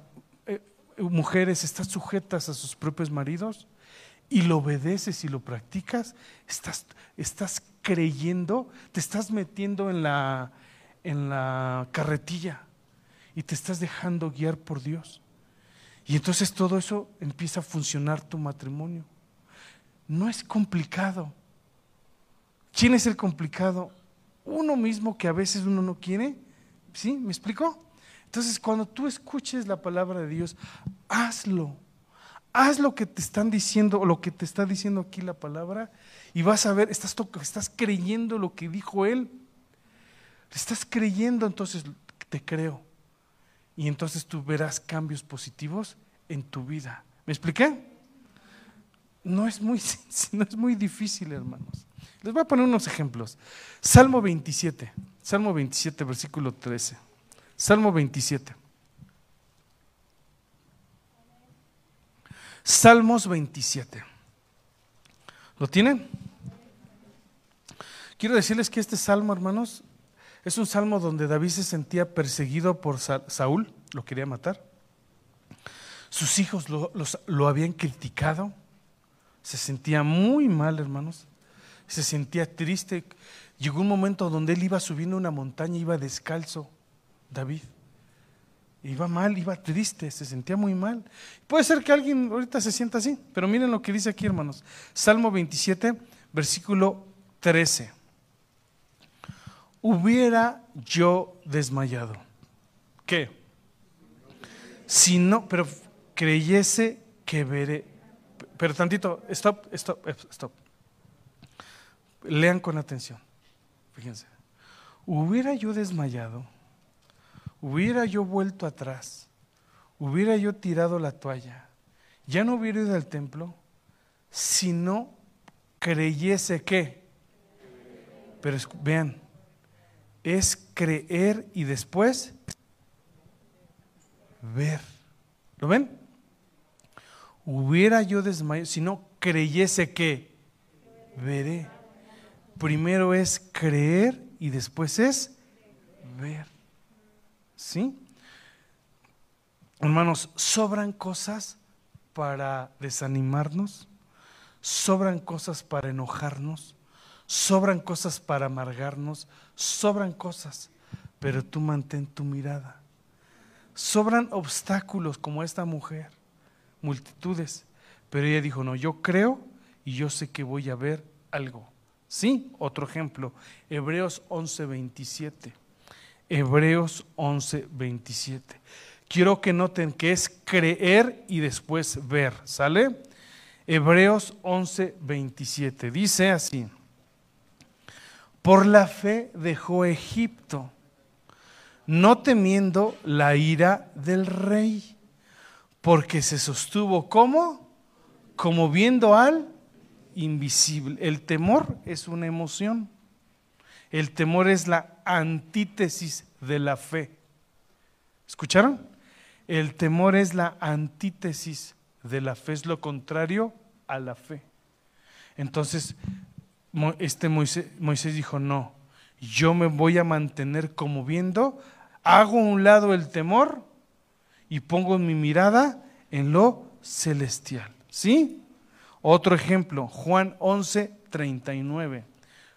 mujeres, estás sujetas a sus propios maridos y lo obedeces y lo practicas, estás, estás creyendo, te estás metiendo en la, en la carretilla y te estás dejando guiar por Dios. Y entonces todo eso empieza a funcionar tu matrimonio. No es complicado. ¿Quién es el complicado? Uno mismo que a veces uno no quiere. ¿Sí? ¿Me explico? Entonces, cuando tú escuches la palabra de Dios, hazlo. Haz lo que te están diciendo, lo que te está diciendo aquí la palabra, y vas a ver, estás, estás creyendo lo que dijo Él. Estás creyendo, entonces te creo. Y entonces tú verás cambios positivos en tu vida. ¿Me expliqué? No es muy, no es muy difícil, hermanos. Les voy a poner unos ejemplos. Salmo 27, Salmo 27, versículo 13. Salmo 27. Salmos 27. ¿Lo tienen? Quiero decirles que este salmo, hermanos, es un salmo donde David se sentía perseguido por Saúl, lo quería matar. Sus hijos lo, lo habían criticado. Se sentía muy mal, hermanos. Se sentía triste. Llegó un momento donde él iba subiendo una montaña, iba descalzo, David. Iba mal, iba triste, se sentía muy mal. Puede ser que alguien ahorita se sienta así, pero miren lo que dice aquí, hermanos. Salmo 27, versículo 13. Hubiera yo desmayado. ¿Qué? Si no, pero creyese que veré. Pero tantito, stop, stop, stop. Lean con atención. Fíjense. Hubiera yo desmayado hubiera yo vuelto atrás, hubiera yo tirado la toalla, ya no hubiera ido al templo, si no creyese que. Pero vean, es creer y después ver. ¿Lo ven? Hubiera yo desmayado, si no creyese que veré. Primero es creer y después es ver. ¿Sí? Hermanos, sobran cosas para desanimarnos, sobran cosas para enojarnos, sobran cosas para amargarnos, sobran cosas, pero tú mantén tu mirada. Sobran obstáculos como esta mujer, multitudes, pero ella dijo, no, yo creo y yo sé que voy a ver algo. Sí, otro ejemplo, Hebreos 11:27. Hebreos 11, 27. Quiero que noten que es creer y después ver. ¿Sale? Hebreos 11, 27. Dice así. Por la fe dejó Egipto, no temiendo la ira del rey, porque se sostuvo como, como viendo al invisible. El temor es una emoción. El temor es la antítesis de la fe. ¿Escucharon? El temor es la antítesis de la fe, es lo contrario a la fe. Entonces, este Moisés, dijo, no, yo me voy a mantener como viendo, hago a un lado el temor y pongo mi mirada en lo celestial. ¿Sí? Otro ejemplo, Juan 11, 39.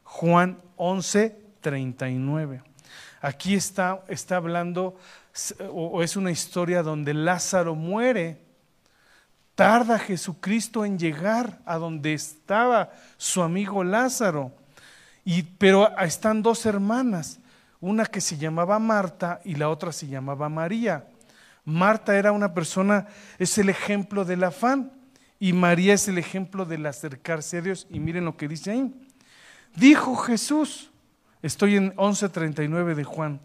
Juan 11, 39. Aquí está, está hablando, o es una historia donde Lázaro muere. Tarda Jesucristo en llegar a donde estaba su amigo Lázaro. Y, pero están dos hermanas, una que se llamaba Marta y la otra se llamaba María. Marta era una persona, es el ejemplo del afán, y María es el ejemplo del acercarse a Dios. Y miren lo que dice ahí. Dijo Jesús, estoy en 11.39 de Juan,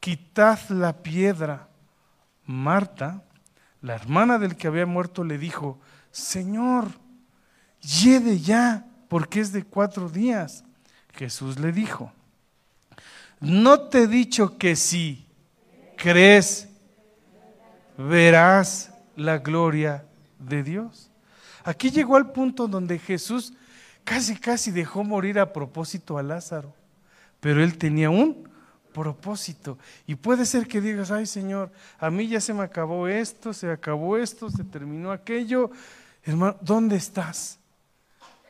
quitad la piedra. Marta, la hermana del que había muerto, le dijo, Señor, lleve ya, porque es de cuatro días. Jesús le dijo, ¿no te he dicho que si crees, verás la gloria de Dios? Aquí llegó al punto donde Jesús casi, casi dejó morir a propósito a Lázaro, pero él tenía un propósito. Y puede ser que digas, ay Señor, a mí ya se me acabó esto, se acabó esto, se terminó aquello. Hermano, ¿dónde estás?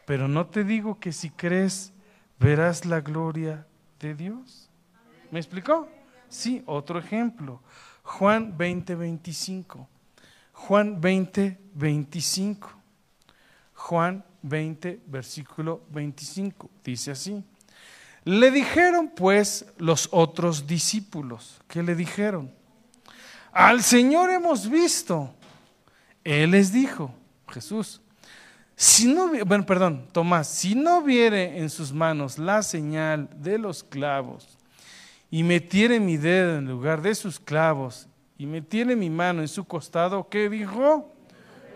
Pero no te digo que si crees, verás la gloria de Dios. ¿Me explicó? Sí, otro ejemplo. Juan 20, 25. Juan 20, 25. Juan 20, versículo 25. Dice así. Le dijeron pues los otros discípulos, ¿qué le dijeron? Al Señor hemos visto. Él les dijo, Jesús, si no, bueno, perdón, Tomás, si no viere en sus manos la señal de los clavos y metiere mi dedo en lugar de sus clavos y metiere mi mano en su costado, ¿qué dijo?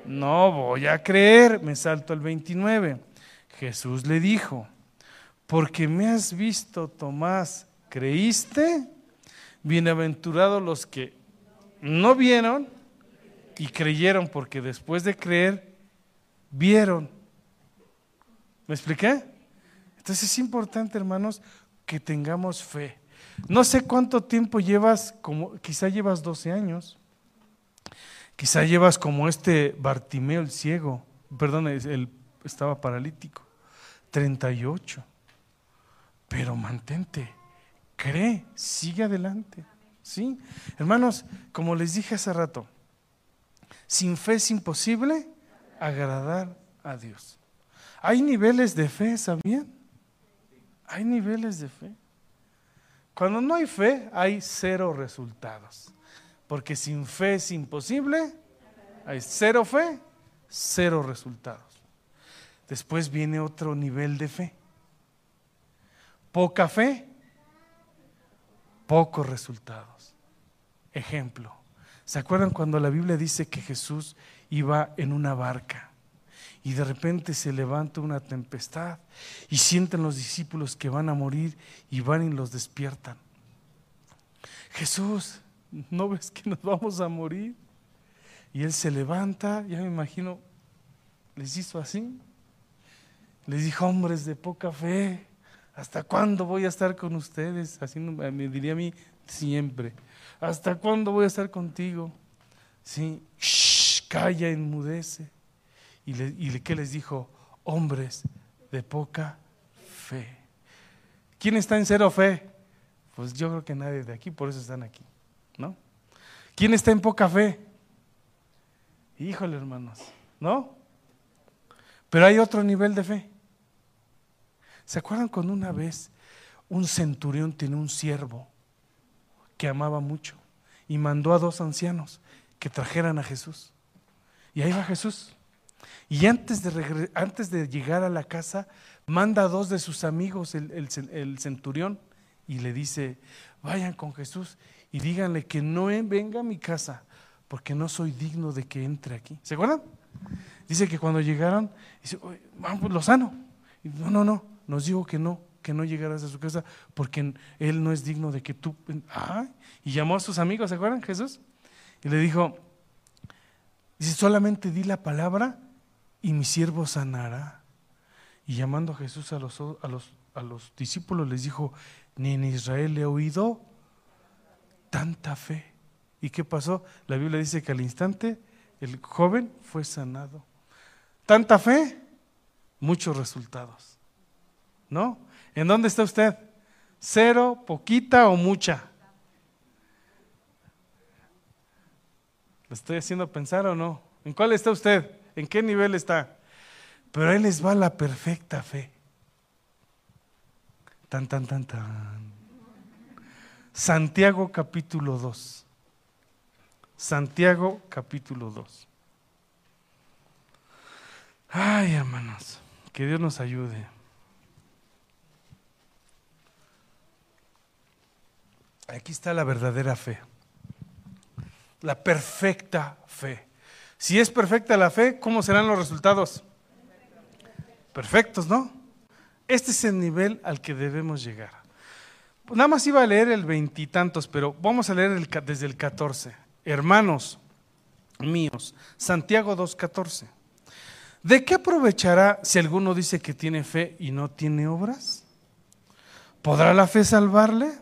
No voy a creer, me salto al 29. Jesús le dijo, porque me has visto, Tomás, ¿creíste? Bienaventurados los que no vieron y creyeron, porque después de creer, vieron. ¿Me expliqué? Entonces es importante, hermanos, que tengamos fe. No sé cuánto tiempo llevas, como quizá llevas 12 años, quizá llevas como este Bartimeo el ciego, perdón, él estaba paralítico, 38. Pero mantente, cree, sigue adelante. ¿Sí? Hermanos, como les dije hace rato, sin fe es imposible agradar a Dios. Hay niveles de fe, ¿sabían? Hay niveles de fe. Cuando no hay fe, hay cero resultados. Porque sin fe es imposible, hay cero fe, cero resultados. Después viene otro nivel de fe. Poca fe, pocos resultados. Ejemplo. ¿Se acuerdan cuando la Biblia dice que Jesús iba en una barca y de repente se levanta una tempestad y sienten los discípulos que van a morir y van y los despiertan. Jesús, ¿no ves que nos vamos a morir? Y él se levanta, ya me imagino, les hizo así. Les dijo, hombres de poca fe, ¿hasta cuándo voy a estar con ustedes? Así me diría a mí siempre. ¿Hasta cuándo voy a estar contigo? Sí, calla, enmudece. ¿Y, y qué les dijo? Hombres de poca fe. ¿Quién está en cero fe? Pues yo creo que nadie de aquí, por eso están aquí, ¿no? ¿Quién está en poca fe? Híjole, hermanos, ¿no? Pero hay otro nivel de fe. ¿Se acuerdan cuando una vez un centurión tiene un siervo que amaba mucho y mandó a dos ancianos que trajeran a Jesús? Y ahí va Jesús. Y antes de, antes de llegar a la casa, manda a dos de sus amigos, el, el, centurión, y le dice, vayan con Jesús y díganle que no venga a mi casa, porque no soy digno de que entre aquí. ¿Se acuerdan? Dice que cuando llegaron, dice, vamos, lo sano. Y, no, no, no, nos dijo que no, que no llegaras a su casa, porque él no es digno de que tú... y llamó a sus amigos, ¿se acuerdan Jesús? Y le dijo, Dice, solamente di la palabra y mi siervo sanará. Y llamando a Jesús a los, a los, a los discípulos les dijo, ni en Israel he oído tanta fe. ¿Y qué pasó? La Biblia dice que al instante el joven fue sanado. Tanta fe, muchos resultados. ¿No? ¿En dónde está usted? ¿Cero, poquita o mucha? ¿Lo estoy haciendo pensar o no? ¿En cuál está usted? ¿En qué nivel está? Pero ahí les va la perfecta fe. Tan, tan, tan, tan. Santiago capítulo 2. Santiago capítulo 2. Ay, hermanos, que Dios nos ayude. Aquí está la verdadera fe la perfecta fe. Si es perfecta la fe, ¿cómo serán los resultados? Perfectos, ¿no? Este es el nivel al que debemos llegar. Nada más iba a leer el veintitantos, pero vamos a leer desde el 14. Hermanos míos, Santiago 2.14. ¿De qué aprovechará si alguno dice que tiene fe y no tiene obras? ¿Podrá la fe salvarle?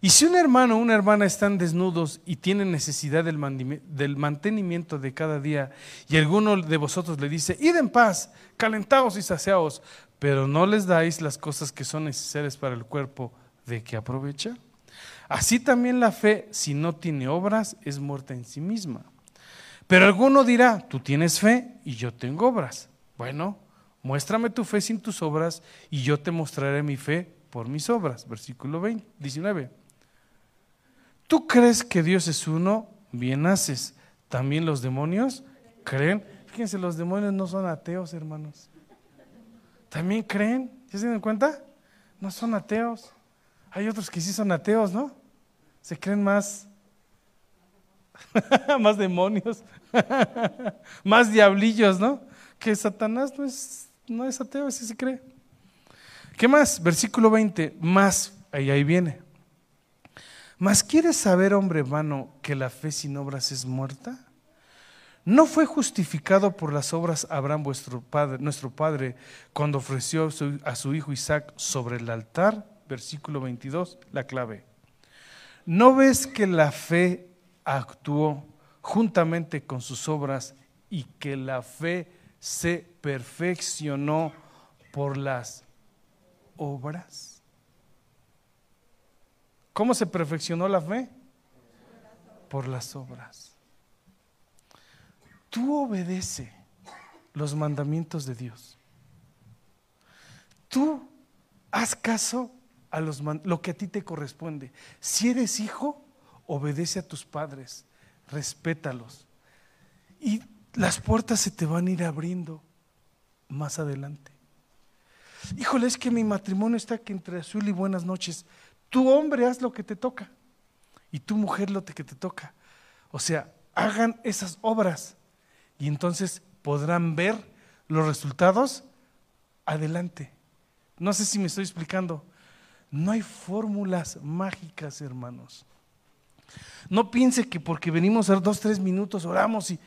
Y si un hermano o una hermana están desnudos y tienen necesidad del mantenimiento de cada día, y alguno de vosotros le dice, id en paz, calentaos y saciaos, pero no les dais las cosas que son necesarias para el cuerpo, ¿de qué aprovecha? Así también la fe, si no tiene obras, es muerta en sí misma. Pero alguno dirá, tú tienes fe y yo tengo obras. Bueno, muéstrame tu fe sin tus obras y yo te mostraré mi fe por mis obras. Versículo 20, 19. Tú crees que Dios es uno, bien haces. También los demonios creen. Fíjense, los demonios no son ateos, hermanos. También creen. ¿Ya se dan cuenta? No son ateos. Hay otros que sí son ateos, ¿no? Se creen más, más demonios, más diablillos, ¿no? Que Satanás no es, no es ateo, así se cree. ¿Qué más? Versículo 20, más, ahí, ahí viene. Mas ¿quieres saber, hombre vano, que la fe sin obras es muerta? ¿No fue justificado por las obras Abraham, vuestro padre, nuestro padre, cuando ofreció a su hijo Isaac sobre el altar? Versículo 22, la clave. ¿No ves que la fe actuó juntamente con sus obras y que la fe se perfeccionó por las obras? ¿Cómo se perfeccionó la fe? Por las obras. Tú obedece los mandamientos de Dios. Tú haz caso a los, lo que a ti te corresponde. Si eres hijo, obedece a tus padres, respétalos. Y las puertas se te van a ir abriendo más adelante. Híjole, es que mi matrimonio está aquí entre azul y buenas noches. Tu hombre haz lo que te toca y tu mujer lo que te toca. O sea, hagan esas obras y entonces podrán ver los resultados adelante. No sé si me estoy explicando. No hay fórmulas mágicas, hermanos. No piense que porque venimos a dos, tres minutos, oramos y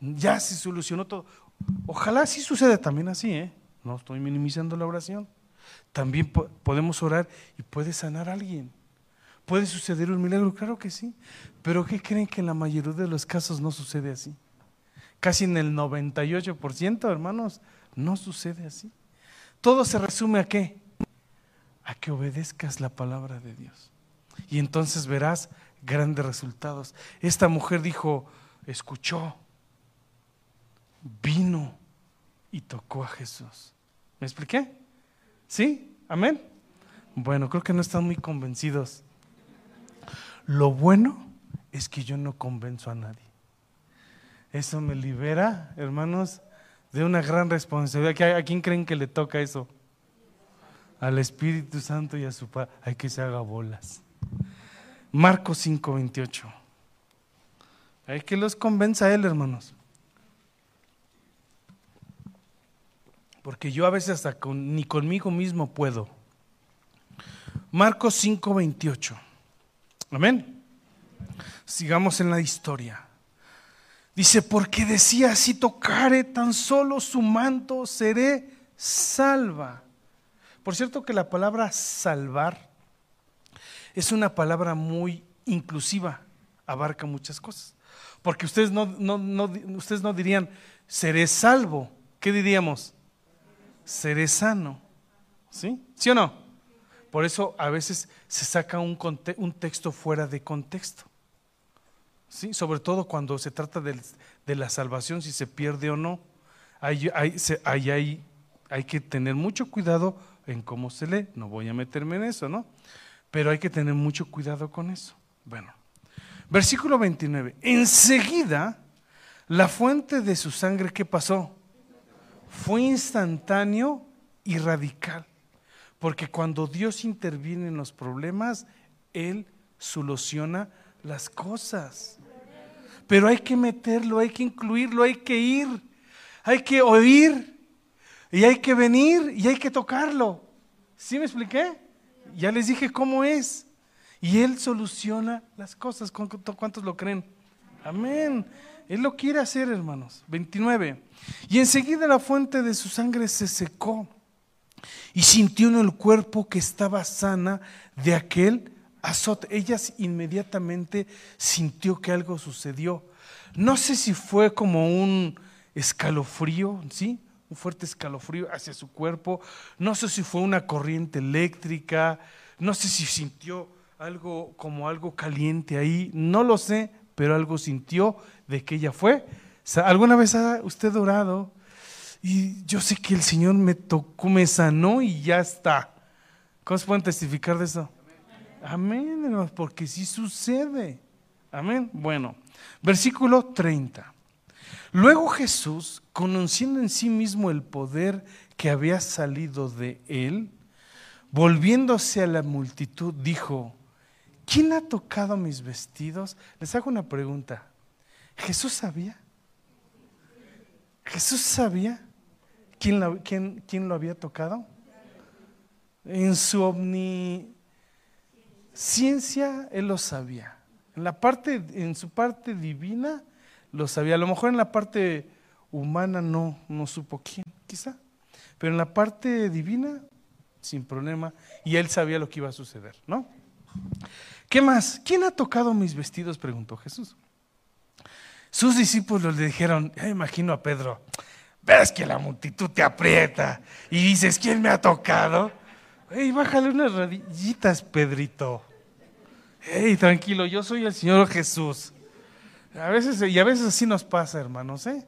ya se solucionó todo. Ojalá sí suceda también así, ¿eh? No estoy minimizando la oración. También podemos orar y puede sanar a alguien. ¿Puede suceder un milagro? Claro que sí. Pero ¿qué creen que en la mayoría de los casos no sucede así? Casi en el 98%, hermanos, no sucede así. Todo se resume a qué? A que obedezcas la palabra de Dios. Y entonces verás grandes resultados. Esta mujer dijo, escuchó, vino y tocó a Jesús. ¿Me expliqué? ¿Sí? ¿Amén? Bueno, creo que no están muy convencidos. Lo bueno es que yo no convenzo a nadie. Eso me libera, hermanos, de una gran responsabilidad. ¿A quién creen que le toca eso? Al Espíritu Santo y a su Padre. Hay que se haga bolas. Marcos 5:28. Hay que los convenza a él, hermanos. Porque yo a veces hasta ni conmigo mismo puedo. Marcos 5:28. Amén. Sigamos en la historia. Dice, porque decía, si tocare tan solo su manto, seré salva. Por cierto que la palabra salvar es una palabra muy inclusiva, abarca muchas cosas. Porque ustedes no, ustedes no dirían, seré salvo. ¿Qué diríamos? Seré sano. ¿Sí? ¿Sí o no? Por eso a veces se saca un, un texto fuera de contexto. ¿Sí? Sobre todo cuando se trata de, la salvación, si se pierde o no. Hay, hay, hay que tener mucho cuidado en cómo se lee. No voy a meterme en eso, ¿no? Pero hay que tener mucho cuidado con eso. Bueno, versículo 29. Enseguida, la fuente de su sangre, ¿qué pasó? Fue instantáneo y radical. Porque cuando Dios interviene en los problemas, Él soluciona las cosas. pero hay que meterlo, hay que incluirlo, hay que ir, hay que oír y hay que venir y hay que tocarlo. ¿Sí me expliqué? Ya les dije cómo es. Y Él soluciona las cosas. ¿Cuántos lo creen? Amén. Él lo quiere hacer, hermanos. 29. Y enseguida la fuente de su sangre se secó y sintió en el cuerpo que estaba sana de aquel azote. Ella inmediatamente sintió que algo sucedió. No sé si fue como un escalofrío, ¿sí? Un fuerte escalofrío hacia su cuerpo. No sé si fue una corriente eléctrica. No sé si sintió algo como algo caliente ahí. No lo sé, pero algo sintió de que ella fue. ¿Alguna vez ha usted orado? Y yo sé que el Señor me tocó, me sanó y ya está. ¿Cómo se pueden testificar de eso? Amén, hermanos, porque sí sucede. Amén. Bueno, versículo 30. Luego Jesús, conociendo en sí mismo el poder que había salido de él, volviéndose a la multitud, dijo, ¿quién ha tocado mis vestidos? Les hago una pregunta. ¿Jesús sabía? ¿Jesús sabía quién lo, quién, quién lo había tocado? En su omnisciencia, él lo sabía. En, la parte, en su parte divina, lo sabía. A lo mejor en la parte humana no, no supo quién, quizá. Pero en la parte divina, sin problema. Y él sabía lo que iba a suceder, ¿no? ¿Qué más? ¿Quién ha tocado mis vestidos? preguntó Jesús. Sus discípulos le dijeron, ya imagino a Pedro, ves que la multitud te aprieta y dices, ¿quién me ha tocado? Ey, bájale unas rodillitas, Pedrito. Ey, tranquilo, yo soy el Señor Jesús. A veces, y a veces así nos pasa, hermanos, ¿eh?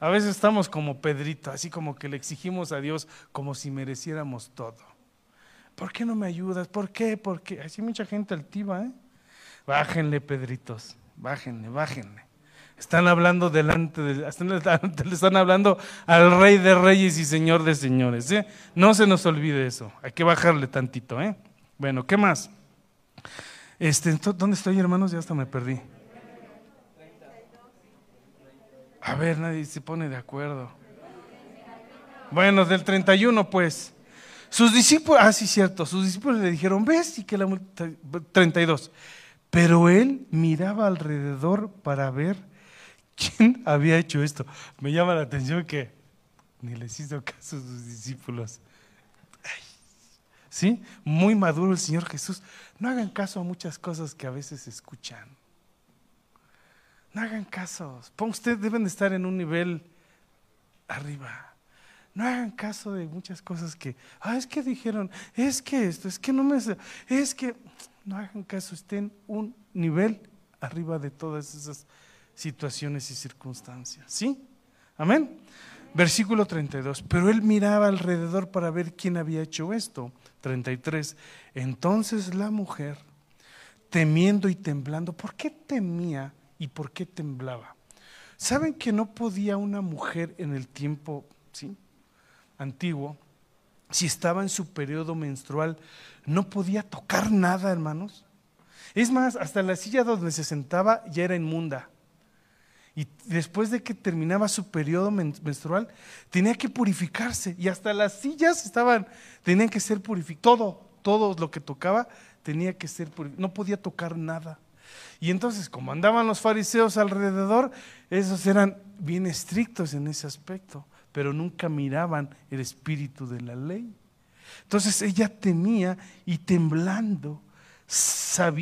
A veces estamos como Pedrito, así como que le exigimos a Dios como si mereciéramos todo. ¿Por qué no me ayudas? ¿Por qué? ¿Por qué? Así mucha gente altiva, ¿eh? Bájenle, Pedritos, bájenle, bájenle. Están hablando delante de, le están hablando al Rey de Reyes y Señor de Señores. ¿eh? No se nos olvide eso. Hay que bajarle tantito, ¿eh? Bueno, ¿qué más? Este, ¿Dónde estoy, hermanos? Ya hasta me perdí. A ver, nadie se pone de acuerdo. Bueno, del 31, pues. Sus discípulos, ah, sí, cierto, sus discípulos le dijeron, ves, y que la 32. Pero él miraba alrededor para ver quién había hecho esto. Me llama la atención que ni les hizo caso a sus discípulos. ¿Sí? Muy maduro el Señor Jesús. No hagan caso a muchas cosas que a veces escuchan. No hagan caso. Ustedes deben de estar en un nivel arriba. No hagan caso de muchas cosas que, ah, es que dijeron, es que esto, es que no me, es que, no hagan caso, estén un nivel arriba de todas esas situaciones y circunstancias. ¿Sí? Amén. Versículo 32. Pero él miraba alrededor para ver quién había hecho esto. 33. Entonces la mujer, temiendo y temblando, ¿por qué temía y por qué temblaba? ¿Saben que no podía una mujer en el tiempo ¿sí? Antiguo, si estaba en su periodo menstrual, no podía tocar nada, hermanos? Es más, hasta la silla donde se sentaba ya era inmunda. Y después de que terminaba su periodo menstrual, tenía que purificarse. Y hasta las sillas estaban, tenían que ser purificadas. Todo, todo lo que tocaba tenía que ser purificado. No podía tocar nada. Y entonces, como andaban los fariseos alrededor, esos eran bien estrictos en ese aspecto, pero nunca miraban el espíritu de la ley. Entonces ella temía y temblando,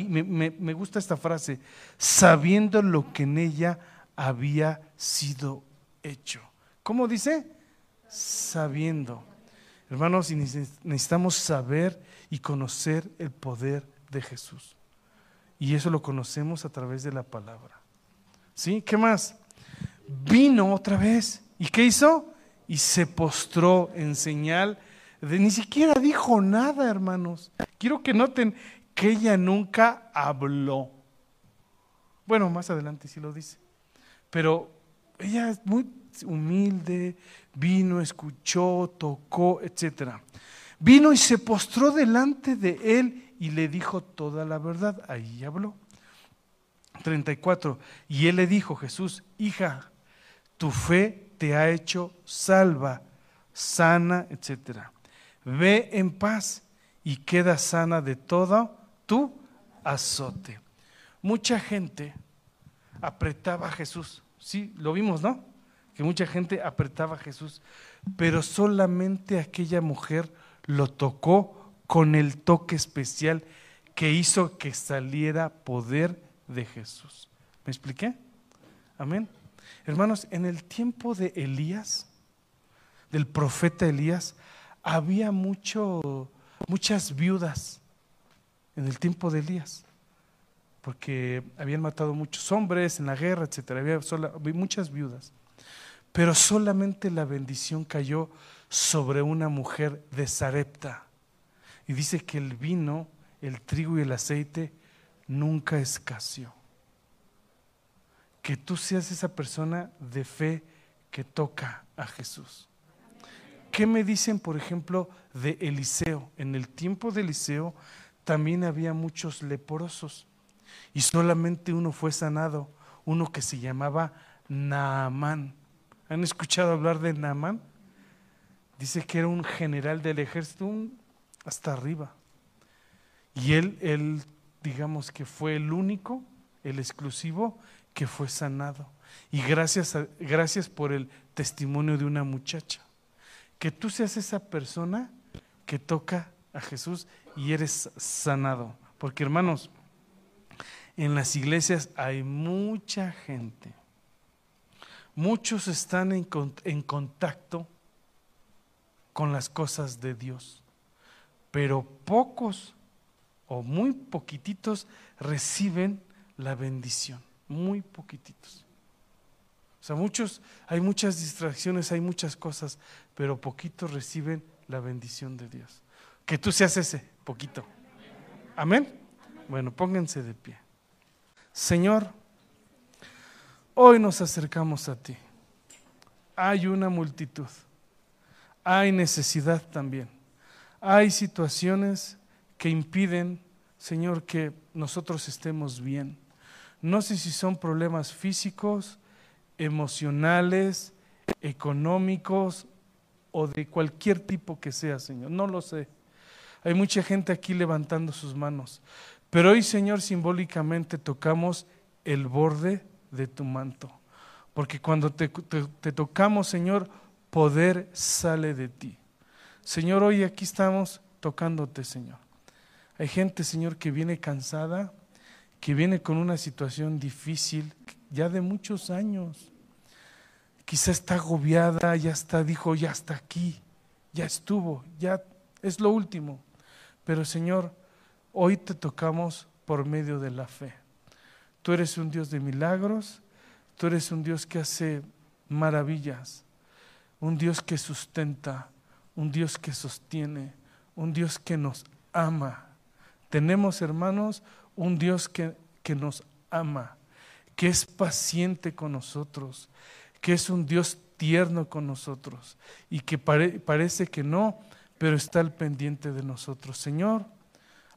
me, me gusta esta frase, sabiendo lo que en ella había sido hecho. ¿Cómo dice? Sabiendo. Hermanos, necesitamos saber y conocer el poder de Jesús. Y eso lo conocemos a través de la palabra. ¿Sí? ¿Qué más? Vino otra vez. ¿Y qué hizo? Y se postró en señal de ni siquiera dijo nada, hermanos. Quiero que noten que ella nunca habló. Bueno, más adelante sí lo dice. Pero ella es muy humilde, vino, escuchó, tocó, etc. Vino y se postró delante de él y le dijo toda la verdad. Ahí habló. 34. Y él le dijo, Jesús, hija, tu fe te ha hecho salva, sana, etc. Ve en paz y queda sana de todo tu azote. Mucha gente apretaba a Jesús. Sí, lo vimos, ¿no? Que mucha gente apretaba a Jesús, pero solamente aquella mujer lo tocó con el toque especial que hizo que saliera poder de Jesús. ¿Me expliqué? Amén. Hermanos, en el tiempo de Elías, del profeta Elías, había mucho, muchas viudas en el tiempo de Elías, porque habían matado muchos hombres en la guerra, etc. Había, muchas viudas, pero solamente la bendición cayó sobre una mujer de Sarepta. Y dice que el vino, el trigo y el aceite nunca escaseó. Que tú seas esa persona de fe que toca a Jesús. ¿Qué me dicen, por ejemplo, de Eliseo? En el tiempo de Eliseo también había muchos leprosos y solamente uno fue sanado, uno que se llamaba Naamán. ¿Han escuchado hablar de Naamán? Dice que era un general del ejército hasta arriba. Y él, él, digamos que fue el único, el exclusivo, que fue sanado. Y gracias, gracias por el testimonio de una muchacha. Que tú seas esa persona que toca a Jesús y eres sanado. Porque hermanos, en las iglesias hay mucha gente. Muchos están en, en contacto con las cosas de Dios, pero pocos o muy poquititos reciben la bendición, muy poquititos. O sea, muchos, hay muchas distracciones, hay muchas cosas, pero poquitos reciben la bendición de Dios. Que tú seas ese, poquito. Amén. Bueno, pónganse de pie. Señor, hoy nos acercamos a ti. Hay una multitud hay necesidad también. Hay situaciones que impiden, Señor, que nosotros estemos bien. No sé si son problemas físicos, emocionales, económicos o de cualquier tipo que sea, Señor. No lo sé. Hay mucha gente aquí levantando sus manos. Pero hoy, Señor, simbólicamente tocamos el borde de tu manto. Porque cuando te, te tocamos, Señor, poder sale de ti. Señor, hoy aquí estamos tocándote, Señor. Hay gente, Señor, que viene cansada, que viene con una situación difícil ya de muchos años. Quizá está agobiada, ya está, dijo, ya está aquí, ya estuvo, ya es lo último. Pero Señor, hoy te tocamos por medio de la fe. Tú eres un Dios de milagros, tú eres un Dios que hace maravillas un Dios que sustenta, un Dios que sostiene, un Dios que nos ama. Tenemos, hermanos, un Dios que, que nos ama, que es paciente con nosotros, que es un Dios tierno con nosotros y que parece que no, pero está al pendiente de nosotros. Señor,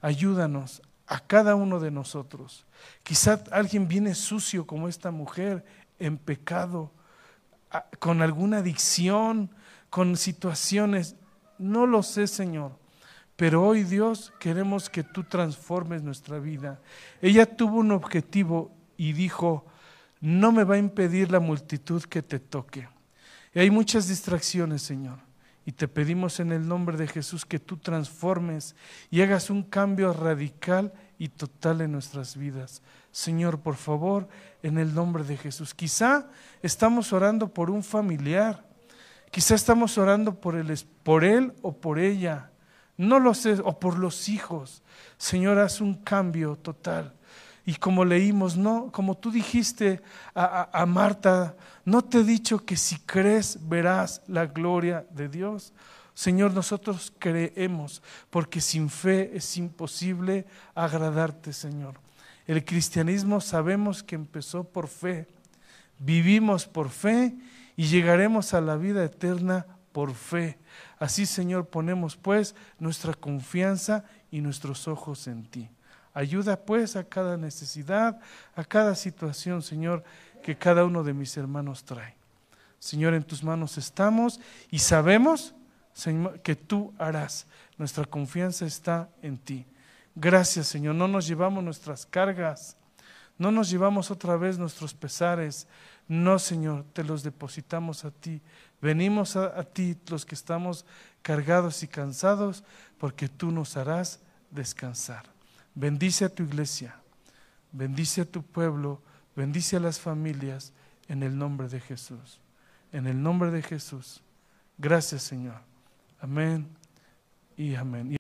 ayúdanos a cada uno de nosotros. Quizá alguien viene sucio como esta mujer, en pecado, con alguna adicción, con situaciones. No lo sé, Señor. Pero hoy, Dios, queremos que tú transformes nuestra vida. Ella tuvo un objetivo y dijo, no me va a impedir la multitud que te toque. Y hay muchas distracciones, Señor. Y te pedimos en el nombre de Jesús que tú transformes y hagas un cambio radical y total en nuestras vidas. Señor, por favor, en el nombre de Jesús. Quizá estamos orando por un familiar, quizá estamos orando por él, por él o por ella, no lo sé, o por los hijos. Señor, haz un cambio total. Y como leímos, no, como tú dijiste a, a, Marta, no te he dicho que si crees verás la gloria de Dios. Señor, nosotros creemos, porque sin fe es imposible agradarte, Señor. El cristianismo sabemos que empezó por fe, vivimos por fe y llegaremos a la vida eterna por fe. Así, Señor, ponemos pues nuestra confianza y nuestros ojos en ti. Ayuda pues a cada necesidad, a cada situación, Señor, que cada uno de mis hermanos trae. Señor, en tus manos estamos y sabemos, Señor, que tú harás. Nuestra confianza está en ti. Gracias, Señor. No nos llevamos nuestras cargas, no nos llevamos otra vez nuestros pesares. No, Señor, te los depositamos a ti. Venimos a, ti los que estamos cargados y cansados, porque tú nos harás descansar. Bendice a tu iglesia, bendice a tu pueblo, bendice a las familias en el nombre de Jesús. En el nombre de Jesús. Gracias, Señor. Amén y amén.